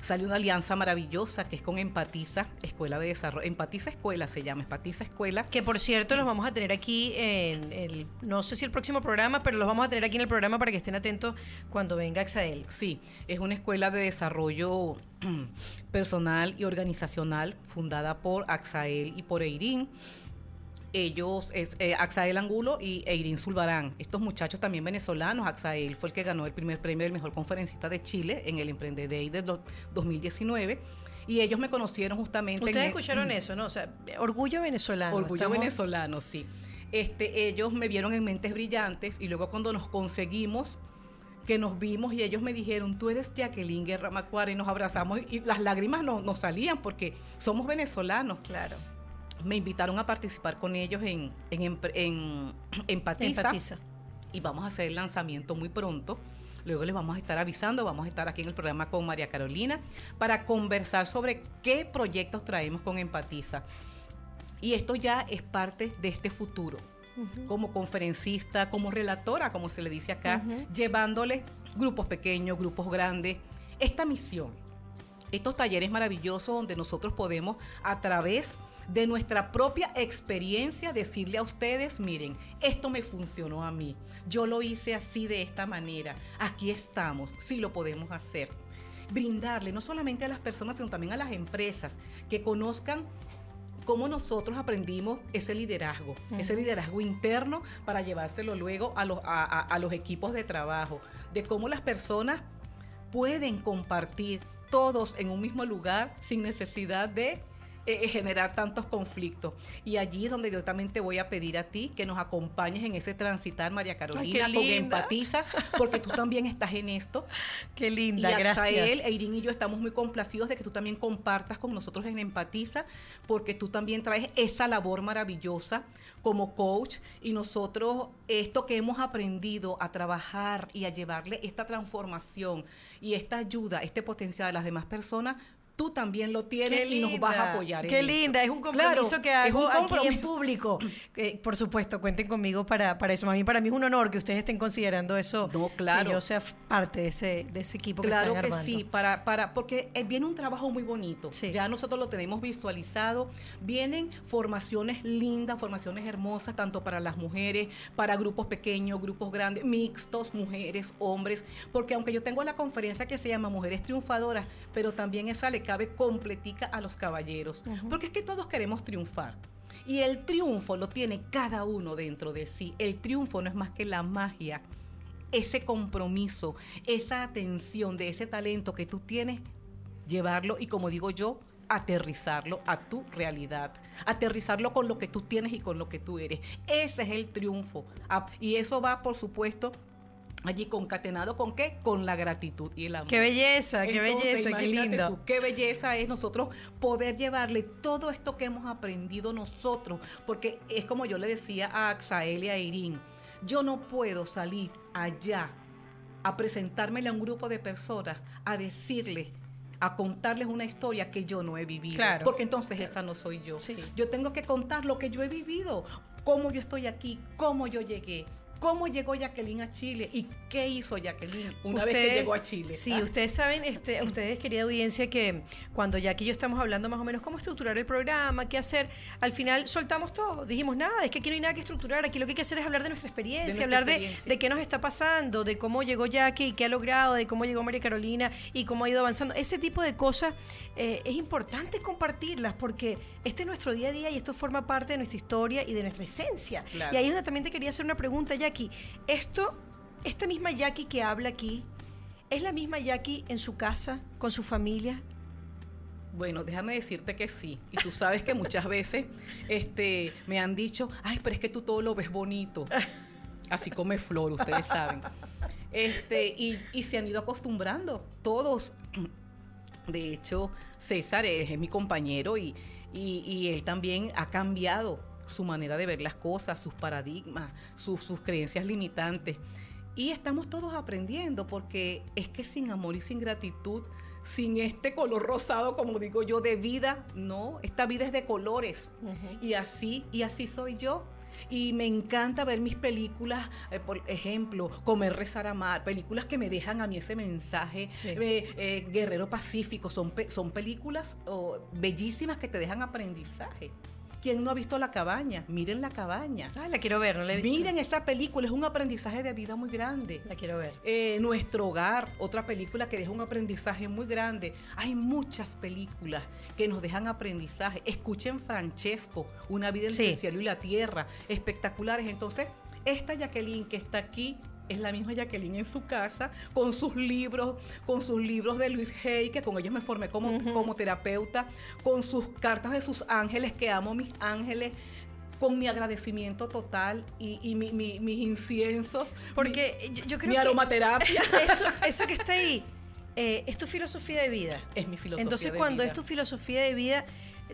salió una alianza maravillosa que es con Empatiza, Escuela de Desarrollo. Empatiza Escuela se llama, Empatiza Escuela. Que por cierto los vamos a tener aquí en el, no sé si el próximo programa, pero los vamos a tener aquí en el programa para que estén atentos cuando venga Axael. Sí, es una escuela de desarrollo *clears throat* personal y organizacional fundada por Axael y por Eirín ellos es eh, Axael Angulo y Eirin Zulbarán. Estos muchachos también venezolanos. Axael fue el que ganó el primer premio del mejor conferencista de Chile en el Emprende Day de 2019. Y ellos me conocieron justamente. Ustedes escucharon eso, ¿no? O sea, orgullo venezolano. Orgullo venezolano, sí. Este, ellos me vieron en Mentes Brillantes y luego cuando nos conseguimos, que nos vimos y ellos me dijeron, tú eres Jacqueline Guerra Macuara y nos abrazamos y las lágrimas no, nos salían porque somos venezolanos. Claro me invitaron a participar con ellos en, en, en, *clears throat* Empatiza, Y vamos a hacer el lanzamiento muy pronto. Luego les vamos a estar avisando, vamos a estar aquí en el programa con María Carolina para conversar sobre qué proyectos traemos con Empatiza. Y esto ya es parte de este futuro. Como conferencista, como relatora, como se le dice acá, llevándole grupos pequeños, grupos grandes, esta misión, estos talleres maravillosos donde nosotros podemos a través de nuestra propia experiencia decirle a ustedes, miren, esto me funcionó a mí, yo lo hice así de esta manera, aquí estamos, sí lo podemos hacer. Brindarle no solamente a las personas, sino también a las empresas que conozcan cómo nosotros aprendimos ese liderazgo, ese liderazgo interno para llevárselo luego a los, a los equipos de trabajo, de cómo las personas pueden compartir todos en un mismo lugar sin necesidad de eh, generar tantos conflictos. Y allí es donde yo también te voy a pedir a ti que nos acompañes en ese transitar, María Carolina, con empatiza, porque tú también estás en esto. *laughs* Qué linda, y gracias. Eirin y yo estamos muy complacidos de que tú también compartas con nosotros en empatiza, porque tú también traes esa labor maravillosa como coach y nosotros esto que hemos aprendido a trabajar y a llevarle esta transformación y esta ayuda, este potencial a las demás personas, tú también lo tienes y nos vas a apoyar. Qué linda, es un compromiso que hago aquí en público. *clears throat* por supuesto, cuenten conmigo para, para eso. A mí, para mí es un honor que ustedes estén considerando eso, no, claro. que yo sea parte de ese, de ese equipo claro que, sí, para, para, porque eh, viene un trabajo muy bonito. Ya nosotros lo tenemos visualizado. Vienen formaciones lindas, formaciones hermosas, tanto para las mujeres, para grupos pequeños, grupos grandes, mixtos, mujeres, hombres, porque aunque yo tengo la conferencia que se llama Mujeres Triunfadoras, pero también esa le cabe completica a los caballeros, porque es que todos queremos triunfar. Y el triunfo lo tiene cada uno dentro de sí. El triunfo no es más que la magia, ese compromiso, esa atención de ese talento que tú tienes, llevarlo y como digo yo, aterrizarlo a tu realidad, aterrizarlo con lo que tú tienes y con lo que tú eres. Ese es el triunfo. Ah, y eso va, por supuesto, allí concatenado con qué? Con la gratitud y el amor. Qué belleza, qué belleza, qué lindo. qué belleza es nosotros poder llevarle todo esto que hemos aprendido nosotros, porque es como yo le decía a Axael y a Irín, yo no puedo salir allá a presentármele a un grupo de personas, a decirles a contarles una historia que yo no he vivido. Claro. Porque entonces esa no soy yo. Yo tengo que contar lo que yo he vivido, cómo yo estoy aquí, cómo yo llegué cómo llegó Jacqueline a Chile y qué hizo Jacqueline una vez que llegó a Chile. Sí, ¿ah? ustedes saben, este, ustedes, querida audiencia, que cuando Jackie y yo estamos hablando más o menos cómo estructurar el programa, qué hacer, al final soltamos todo. Dijimos, nada, es que aquí no hay nada que estructurar, aquí lo que hay que hacer es hablar de nuestra experiencia, hablar De, de qué nos está pasando, de cómo llegó Jackie y qué ha logrado, de cómo llegó María Carolina y cómo ha ido avanzando. Ese tipo de cosas eh, es importante compartirlas porque este es nuestro día a día y esto forma parte de nuestra historia y de nuestra esencia. Y ahí es donde también te quería hacer una pregunta, Jackie. Esto, esta misma Jackie que habla aquí, ¿es la misma Jackie en su casa, con su familia? Bueno, déjame decirte que sí. Y tú sabes que muchas veces este, me han dicho, ay, pero es que tú todo lo ves bonito. Así come flor, ustedes saben. Este, y, y se han ido acostumbrando todos de hecho, César es, mi compañero y, él también ha cambiado su manera de ver las cosas, sus paradigmas, sus, sus creencias limitantes. Y estamos todos aprendiendo porque es que sin amor y sin gratitud, sin este color rosado, como digo yo, de vida, no, esta vida es de colores. Y así, y así soy yo. Y me encanta ver mis películas, eh, por ejemplo, Comer, Rezar, Amar, películas que me dejan a mí ese mensaje. Eh, eh, Guerrero Pacífico, son, son películas oh, bellísimas que te dejan aprendizaje. ¿Quién no ha visto La Cabaña? Miren La Cabaña. Ah, la quiero ver, no la he visto. Miren esta película, es un aprendizaje de vida muy grande. La quiero ver. Eh, Nuestro Hogar, otra película que deja un aprendizaje muy grande. Hay muchas películas que nos dejan aprendizaje. Escuchen Francesco, Una vida entre el cielo y la tierra. Espectaculares. Entonces, esta Jacqueline que está aquí es la misma Jacqueline en su casa, con sus libros, con sus libros de Luis Hay, que con ellos me formé como, como terapeuta, con sus cartas de sus ángeles, que amo mis ángeles, con mi agradecimiento total y, mis inciensos. Porque yo, creo mi aromaterapia. *laughs* Eso, eso que está ahí eh, es tu filosofía de vida. Es mi filosofía Entonces, cuando es tu filosofía de vida,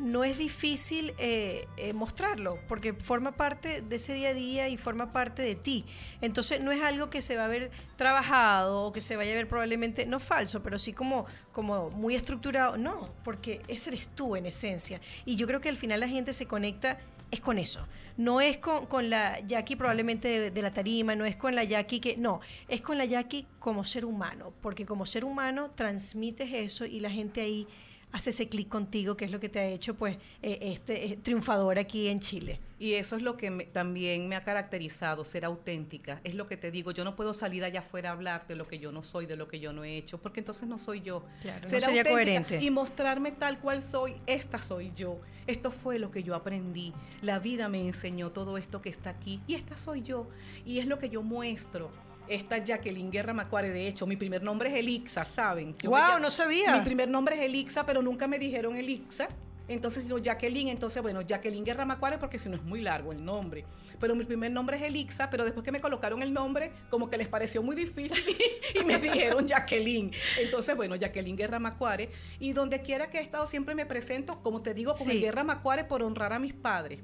no es difícil eh, eh, mostrarlo, porque forma parte de ese día a día y forma parte de ti. Entonces no es algo que se va a ver trabajado o que se vaya a ver probablemente, no falso, pero sí como, como muy estructurado. No, porque ese eres tú en esencia. Y yo creo que al final la gente se conecta es con eso. No es con, la Jackie probablemente de, la tarima, no es con la Jackie que... No, es con la Jackie como ser humano, porque como ser humano transmites eso y la gente ahí hace ese clic contigo, que es lo que te ha hecho pues eh, este eh, triunfador aquí en Chile. Y eso es lo que también me ha caracterizado, ser auténtica. Es lo que te digo, yo no puedo salir allá afuera a hablar de lo que yo no soy, de lo que yo no he hecho, porque entonces no soy yo. ser sería coherente. Y mostrarme tal cual soy, esta soy yo. Esto fue lo que yo aprendí. La vida me enseñó todo esto que está aquí y esta soy yo. Y es lo que yo muestro esta Jacqueline Guerra Macuare. De hecho, mi primer nombre es Elixa, ¿saben? wow, no sabía. Mi primer nombre es Elixa, pero nunca me dijeron Elixa. Entonces, no, Jacqueline, entonces, bueno, Jacqueline Guerra Macuare, porque si no es muy largo el nombre. Pero mi primer nombre es Elixa, pero después que me colocaron el nombre, como que les pareció muy difícil *laughs* y, me dijeron Jacqueline. Entonces, bueno, Jacqueline Guerra Macuare. Y donde quiera que he estado, siempre me presento, como te digo, como Guerra Macuare por honrar a mis padres.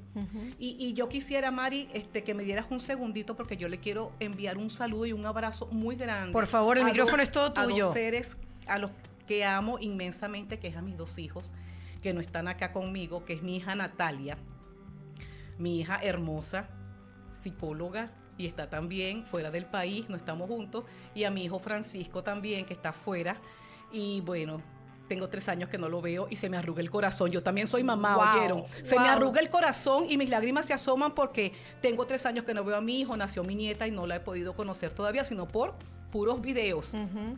y, yo quisiera, Mari, este, que me dieras un segundito, porque yo le quiero enviar un saludo y un abrazo muy grande. Por favor, el micrófono es todo tuyo. A los seres a los que amo inmensamente, que es a mis dos hijos que no están acá conmigo, que es mi hija Natalia, mi hija hermosa, psicóloga, y está también fuera del país, no estamos juntos, y a mi hijo Francisco también, que está fuera. Y bueno, tengo tres años que no lo veo y se me arruga el corazón. Yo también soy mamá, ¿oyeron? Se me arruga el corazón y mis lágrimas se asoman porque tengo tres años que no veo a mi hijo, nació mi nieta y no la he podido conocer todavía, sino por puros videos.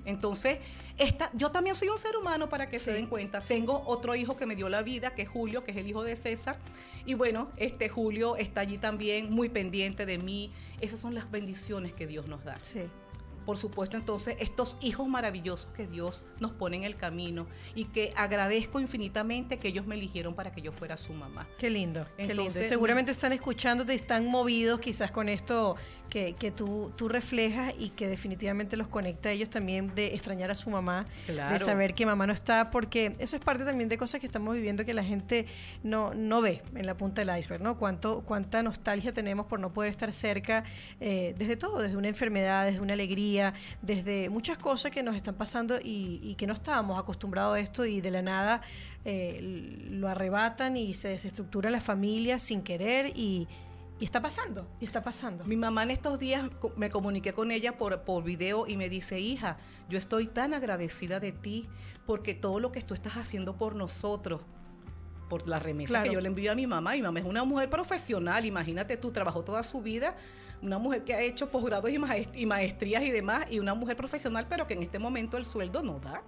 Entonces, esta, yo también soy un ser humano para que se den cuenta. Tengo otro hijo que me dio la vida, que es Julio, que es el hijo de César. Y bueno, este Julio está allí también muy pendiente de mí. Esas son las bendiciones que Dios nos da. Sí por supuesto, entonces, estos hijos maravillosos que Dios nos pone en el camino y que agradezco infinitamente que ellos me eligieron para que yo fuera su mamá. Qué lindo, qué lindo. Seguramente están escuchándote y están movidos quizás con esto que, que tú, tú reflejas y que definitivamente los conecta a ellos también de extrañar a su mamá, de saber que mamá no está, porque eso es parte también de cosas que estamos viviendo que la gente no, no ve en la punta del iceberg, ¿no? Cuánto, cuánta nostalgia tenemos por no poder estar cerca eh, desde todo, desde una enfermedad, desde una alegría desde muchas cosas que nos están pasando y, que no estábamos acostumbrados a esto y de la nada eh, lo arrebatan y se desestructura la familia sin querer y, está pasando, y está pasando. Mi mamá en estos días me comuniqué con ella por, por video y me dice, hija, yo estoy tan agradecida de ti porque todo lo que tú estás haciendo por nosotros, por la remesa que yo le envío a mi mamá. Mi mamá es una mujer profesional, imagínate tú, trabajó toda su vida una mujer que ha hecho posgrados y, maestrías y demás, y una mujer profesional, pero que en este momento el sueldo no da.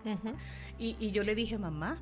y, yo le dije, mamá,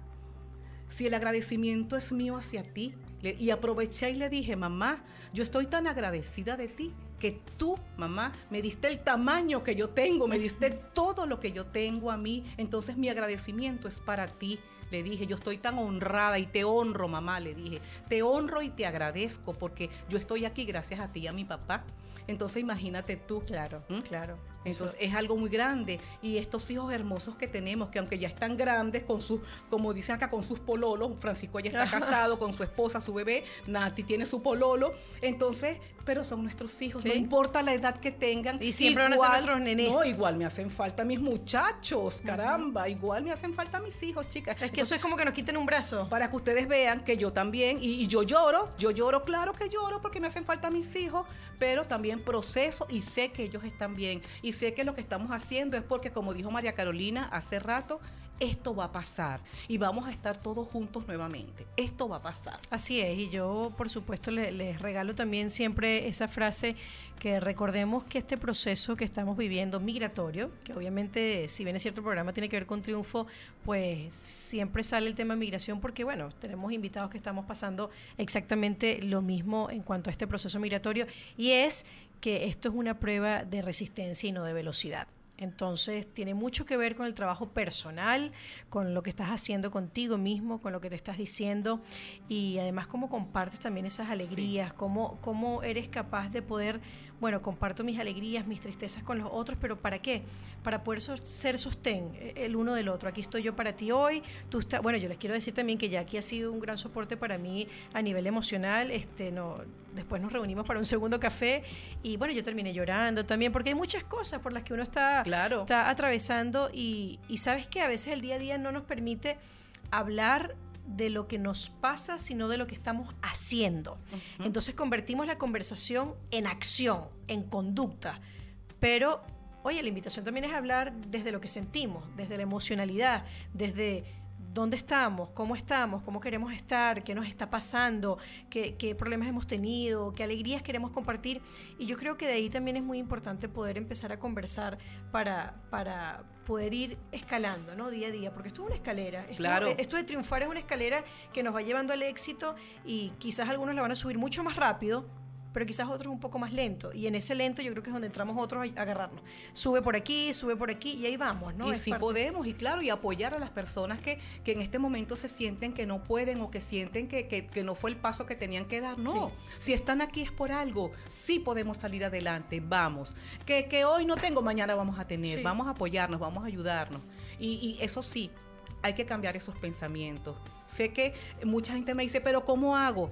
si el agradecimiento es mío hacia ti, y aproveché y le dije, mamá, yo estoy tan agradecida de ti que tú, mamá, me diste el tamaño que yo tengo, me diste *laughs* todo lo que yo tengo a mí, entonces mi agradecimiento es para ti. Le dije, yo estoy tan honrada y te honro, mamá, le dije, te honro y te agradezco porque yo estoy aquí gracias a ti y a mi papá. Entonces imagínate tú. Claro, claro. Entonces es algo muy grande. Y estos hijos hermosos que tenemos, que aunque ya están grandes, con sus, como dicen acá, con sus pololos, Francisco ya está casado con su esposa, su bebé, Nati tiene su pololo. Entonces, pero son nuestros hijos, no importa la edad que tengan. Y siempre van a ser nuestros nenes. No, igual me hacen falta mis muchachos, caramba, igual me hacen falta mis hijos, chicas. Es que eso es como que nos quiten un brazo. Para que ustedes vean que yo también, y, y yo lloro, yo lloro, claro que lloro porque me hacen falta mis hijos, pero también proceso y sé que ellos están bien. Y sé que lo que estamos haciendo es porque, como dijo María Carolina hace rato, esto va a pasar y vamos a estar todos juntos nuevamente. Esto va a pasar. Así es, y yo por supuesto les, regalo también siempre esa frase que recordemos que este proceso que estamos viviendo migratorio, que obviamente si bien es cierto el programa tiene que ver con triunfo, pues siempre sale el tema migración porque bueno, tenemos invitados que estamos pasando exactamente lo mismo en cuanto a este proceso migratorio y es que esto es una prueba de resistencia y no de velocidad. Entonces tiene mucho que ver con el trabajo personal, con lo que estás haciendo contigo mismo, con lo que te estás diciendo y además cómo compartes también esas alegrías, cómo, cómo eres capaz de poder bueno, comparto mis alegrías, mis tristezas con los otros, pero ¿para qué? Para poder ser sostén eh, el uno del otro. Aquí estoy yo para ti hoy, tú estás, bueno, yo les quiero decir también que Jackie ha sido un gran soporte para mí a nivel emocional, este, no, después nos reunimos para un segundo café y bueno, yo terminé llorando también, porque hay muchas cosas por las que uno está, claro. está atravesando y, y sabes que a veces el día a día no nos permite hablar de lo que nos pasa, sino de lo que estamos haciendo. Entonces convertimos la conversación en acción, en conducta. Pero, oye, la invitación también es hablar desde lo que sentimos, desde la emocionalidad, desde dónde estamos, cómo estamos, cómo queremos estar, qué nos está pasando, qué, problemas hemos tenido, qué alegrías queremos compartir. Y yo creo que de ahí también es muy importante poder empezar a conversar para, para poder ir escalando, ¿no? Día a día, porque esto es una escalera. Esto, claro. esto de triunfar es una escalera que nos va llevando al éxito y quizás algunos la van a subir mucho más rápido pero quizás otros un poco más lento. Y en ese lento yo creo que es donde entramos otros a agarrarnos. Sube por aquí, sube por aquí y ahí vamos, ¿no? Y si podemos, y claro, y apoyar a las personas que, que, en este momento se sienten que no pueden o que sienten que, que, no fue el paso que tenían que dar. No, si están aquí es por algo. Sí podemos salir adelante, vamos. Que, que hoy no tengo, mañana vamos a tener. Vamos a apoyarnos, vamos a ayudarnos. Y, y eso sí, hay que cambiar esos pensamientos. Sé que mucha gente me dice, pero ¿cómo hago?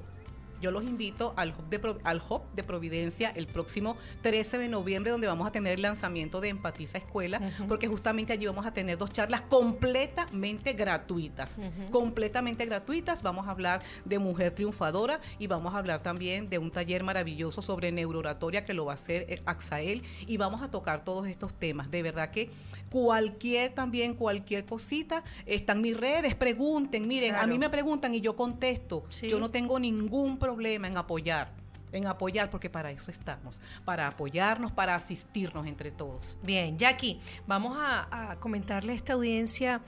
Yo los invito al Hub, de, al de Providencia el próximo 13 de noviembre, donde vamos a tener el lanzamiento de Empatiza Escuela, porque justamente allí vamos a tener dos charlas completamente gratuitas. Completamente gratuitas. Vamos a hablar de mujer triunfadora y vamos a hablar también de un taller maravilloso sobre neurooratoria que lo va a hacer eh, Axael y vamos a tocar todos estos temas. De verdad que cualquier también, cualquier cosita, están mis redes, pregunten, miren, a mí me preguntan y yo contesto. Yo no tengo ningún problema en apoyar en apoyar, porque para eso estamos, para apoyarnos, para asistirnos entre todos. Bien, Jackie, vamos a, comentarle a esta audiencia,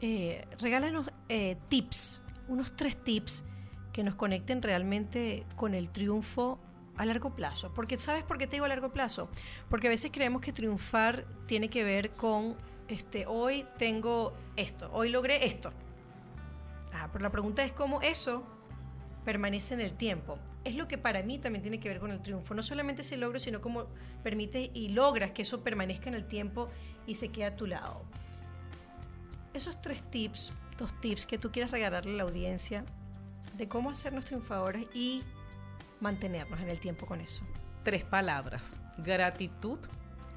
eh, regálanos eh, tips, unos tres tips que nos conecten realmente con el triunfo a largo plazo. Porque ¿sabes por qué te digo a largo plazo? Porque a veces creemos que triunfar tiene que ver con, este, hoy tengo esto, hoy logré esto. Ah, pero la pregunta es cómo eso permanece en el tiempo. Es lo que para mí también tiene que ver con el triunfo. No solamente ese logro, sino cómo permite y logras que eso permanezca en el tiempo y se quede a tu lado. Esos tres tips, dos tips que tú quieras regalarle a la audiencia de cómo hacernos triunfadores y mantenernos en el tiempo con eso. Tres palabras. Gratitud,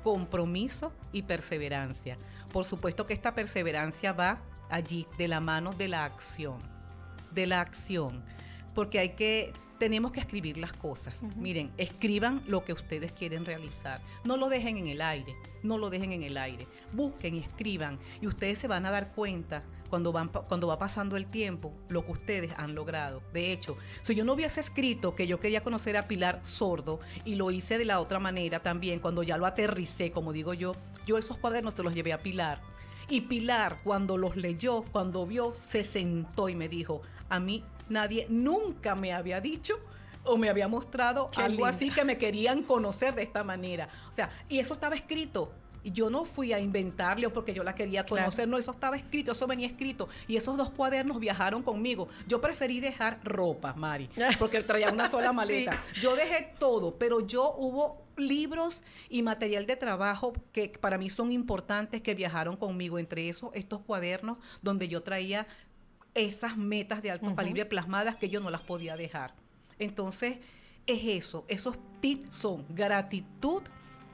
compromiso y perseverancia. Por supuesto que esta perseverancia va allí de la mano de la acción. De la acción porque hay que tenemos que escribir las cosas. Miren, escriban lo que ustedes quieren realizar. No lo dejen en el aire, no lo dejen en el aire. Busquen y escriban y ustedes se van a dar cuenta cuando, van, cuando va pasando el tiempo lo que ustedes han logrado. De hecho, si yo no hubiese escrito que yo quería conocer a Pilar Sordo y lo hice de la otra manera también, cuando ya lo aterricé, como digo yo, yo esos cuadernos se los llevé a Pilar. Y Pilar, cuando los leyó, cuando vio, se sentó y me dijo, a mí Nadie nunca me había dicho o me había mostrado algo así que me querían conocer de esta manera. O sea, y eso estaba escrito. Y yo no fui a inventarle porque yo la quería conocer, no, eso estaba escrito, eso venía escrito. Y esos dos cuadernos viajaron conmigo. Yo preferí dejar ropa, Mari, *laughs* porque traía una sola maleta. Yo dejé todo, pero yo hubo libros y material de trabajo que para mí son importantes que viajaron conmigo, entre esos estos cuadernos donde yo traía esas metas de alto calibre plasmadas que yo no las podía dejar. Entonces, es eso, esos tips son gratitud,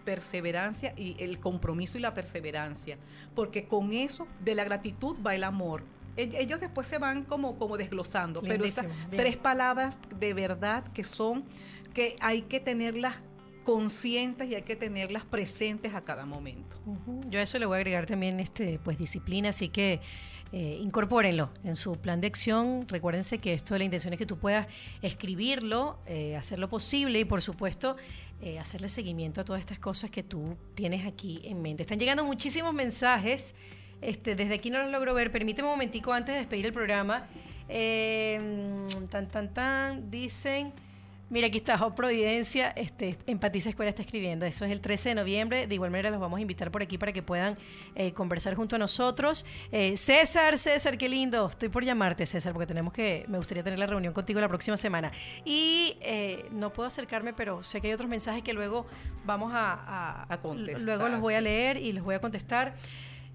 perseverancia y el compromiso y la perseverancia, porque con eso de la gratitud va el amor. E-, ellos después se van como, como desglosando, pero esas tres palabras de verdad que son que hay que tenerlas conscientes y hay que tenerlas presentes a cada momento. Yo a eso le voy a agregar también este pues disciplina, así que eh, incorpórenlo en su plan de acción. Recuérdense que esto de la intención es que tú puedas escribirlo, eh, hacer lo posible y por supuesto eh, hacerle seguimiento a todas estas cosas que tú tienes aquí en mente. Están llegando muchísimos mensajes. Este, desde aquí no los logro ver. Permíteme un momentico antes de despedir el programa. tan, tan, tan. Dicen, Mira, aquí está Job Providencia, este, Empatiza Escuela está escribiendo. Eso es el 13 de noviembre. De igual manera los vamos a invitar por aquí para que puedan eh, conversar junto a nosotros. Eh, César, César, qué lindo. Estoy por llamarte, César, porque tenemos que, me gustaría tener la reunión contigo la próxima semana. Y eh, no puedo acercarme, pero sé que hay otros mensajes que luego vamos a, a, contestar. Luego los voy a leer y los voy a contestar.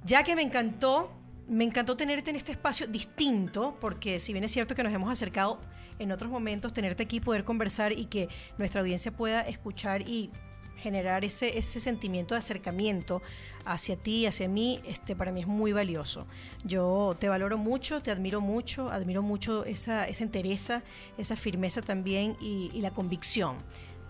Ya que me encantó, me encantó tenerte en este espacio distinto, porque si bien es cierto que nos hemos acercado en otros momentos, tenerte aquí, poder conversar y que nuestra audiencia pueda escuchar y generar ese, ese sentimiento de acercamiento hacia ti, hacia mí, este, para mí es muy valioso. Yo te valoro mucho, te admiro mucho, admiro mucho esa, esa entereza, esa firmeza también y, y la convicción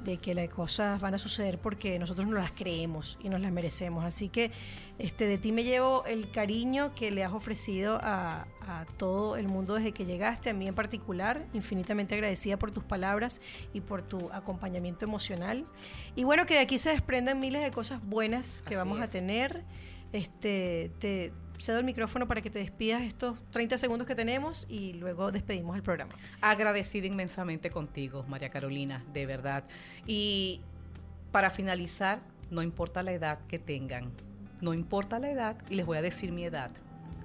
de que las cosas van a suceder porque nosotros no las creemos y nos las merecemos. Así que este, de ti me llevo el cariño que le has ofrecido a, a, todo el mundo desde que llegaste, a mí en particular, infinitamente agradecida por tus palabras y por tu acompañamiento emocional. Y bueno, que de aquí se desprendan miles de cosas buenas que Así vamos es. a tener. Este, te cedo el micrófono para que te despidas estos 30 segundos que tenemos y luego despedimos el programa. Agradecida inmensamente contigo, María Carolina, de verdad. Y para finalizar, no importa la edad que tengan, no importa la edad, y les voy a decir mi edad.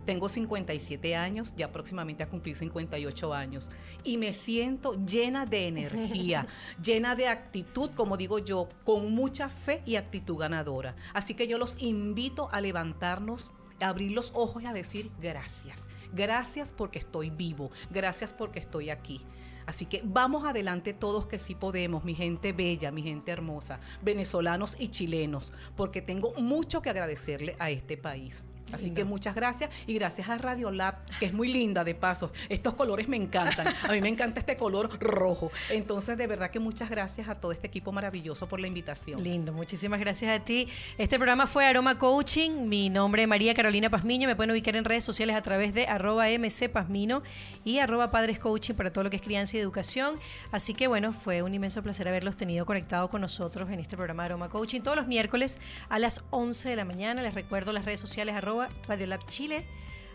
Tengo 57 años, ya próximamente a cumplir 58 años, y me siento llena de energía, *laughs* llena de actitud, como digo yo, con mucha fe y actitud ganadora. Así que yo los invito a levantarnos, abrir los ojos y a decir gracias. Gracias porque estoy vivo, gracias porque estoy aquí. Así que vamos adelante todos que sí podemos, mi gente bella, mi gente hermosa, venezolanos y chilenos, porque tengo mucho que agradecerle a este país. Así Lindo. que muchas gracias y gracias a Radio Lab, que es muy linda de paso. Estos colores me encantan. A mí me encanta este color rojo. Entonces, de verdad que muchas gracias a todo este equipo maravilloso por la invitación. Lindo, muchísimas gracias a ti. Este programa fue Aroma Coaching. Mi nombre es María Carolina Pazmiño. Me pueden ubicar en redes sociales a través de arroba mcpazmino y arroba padres coaching para todo lo que es crianza y educación. Así que bueno, fue un inmenso placer haberlos tenido conectados con nosotros en este programa Aroma Coaching todos los miércoles a las 11 de la mañana. Les recuerdo las redes sociales arroba Radiolab Chile,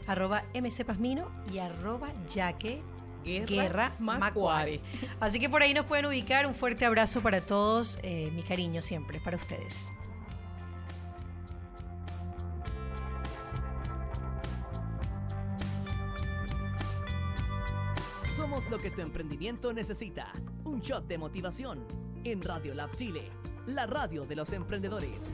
arroba mcpazmino y arroba yaque Guerra Macuare. Así que por ahí nos pueden ubicar. Un fuerte abrazo para todos. Eh, mi cariño siempre para ustedes. Somos lo que tu emprendimiento necesita. Un shot de motivación en Radio Lab Chile, la radio de los emprendedores.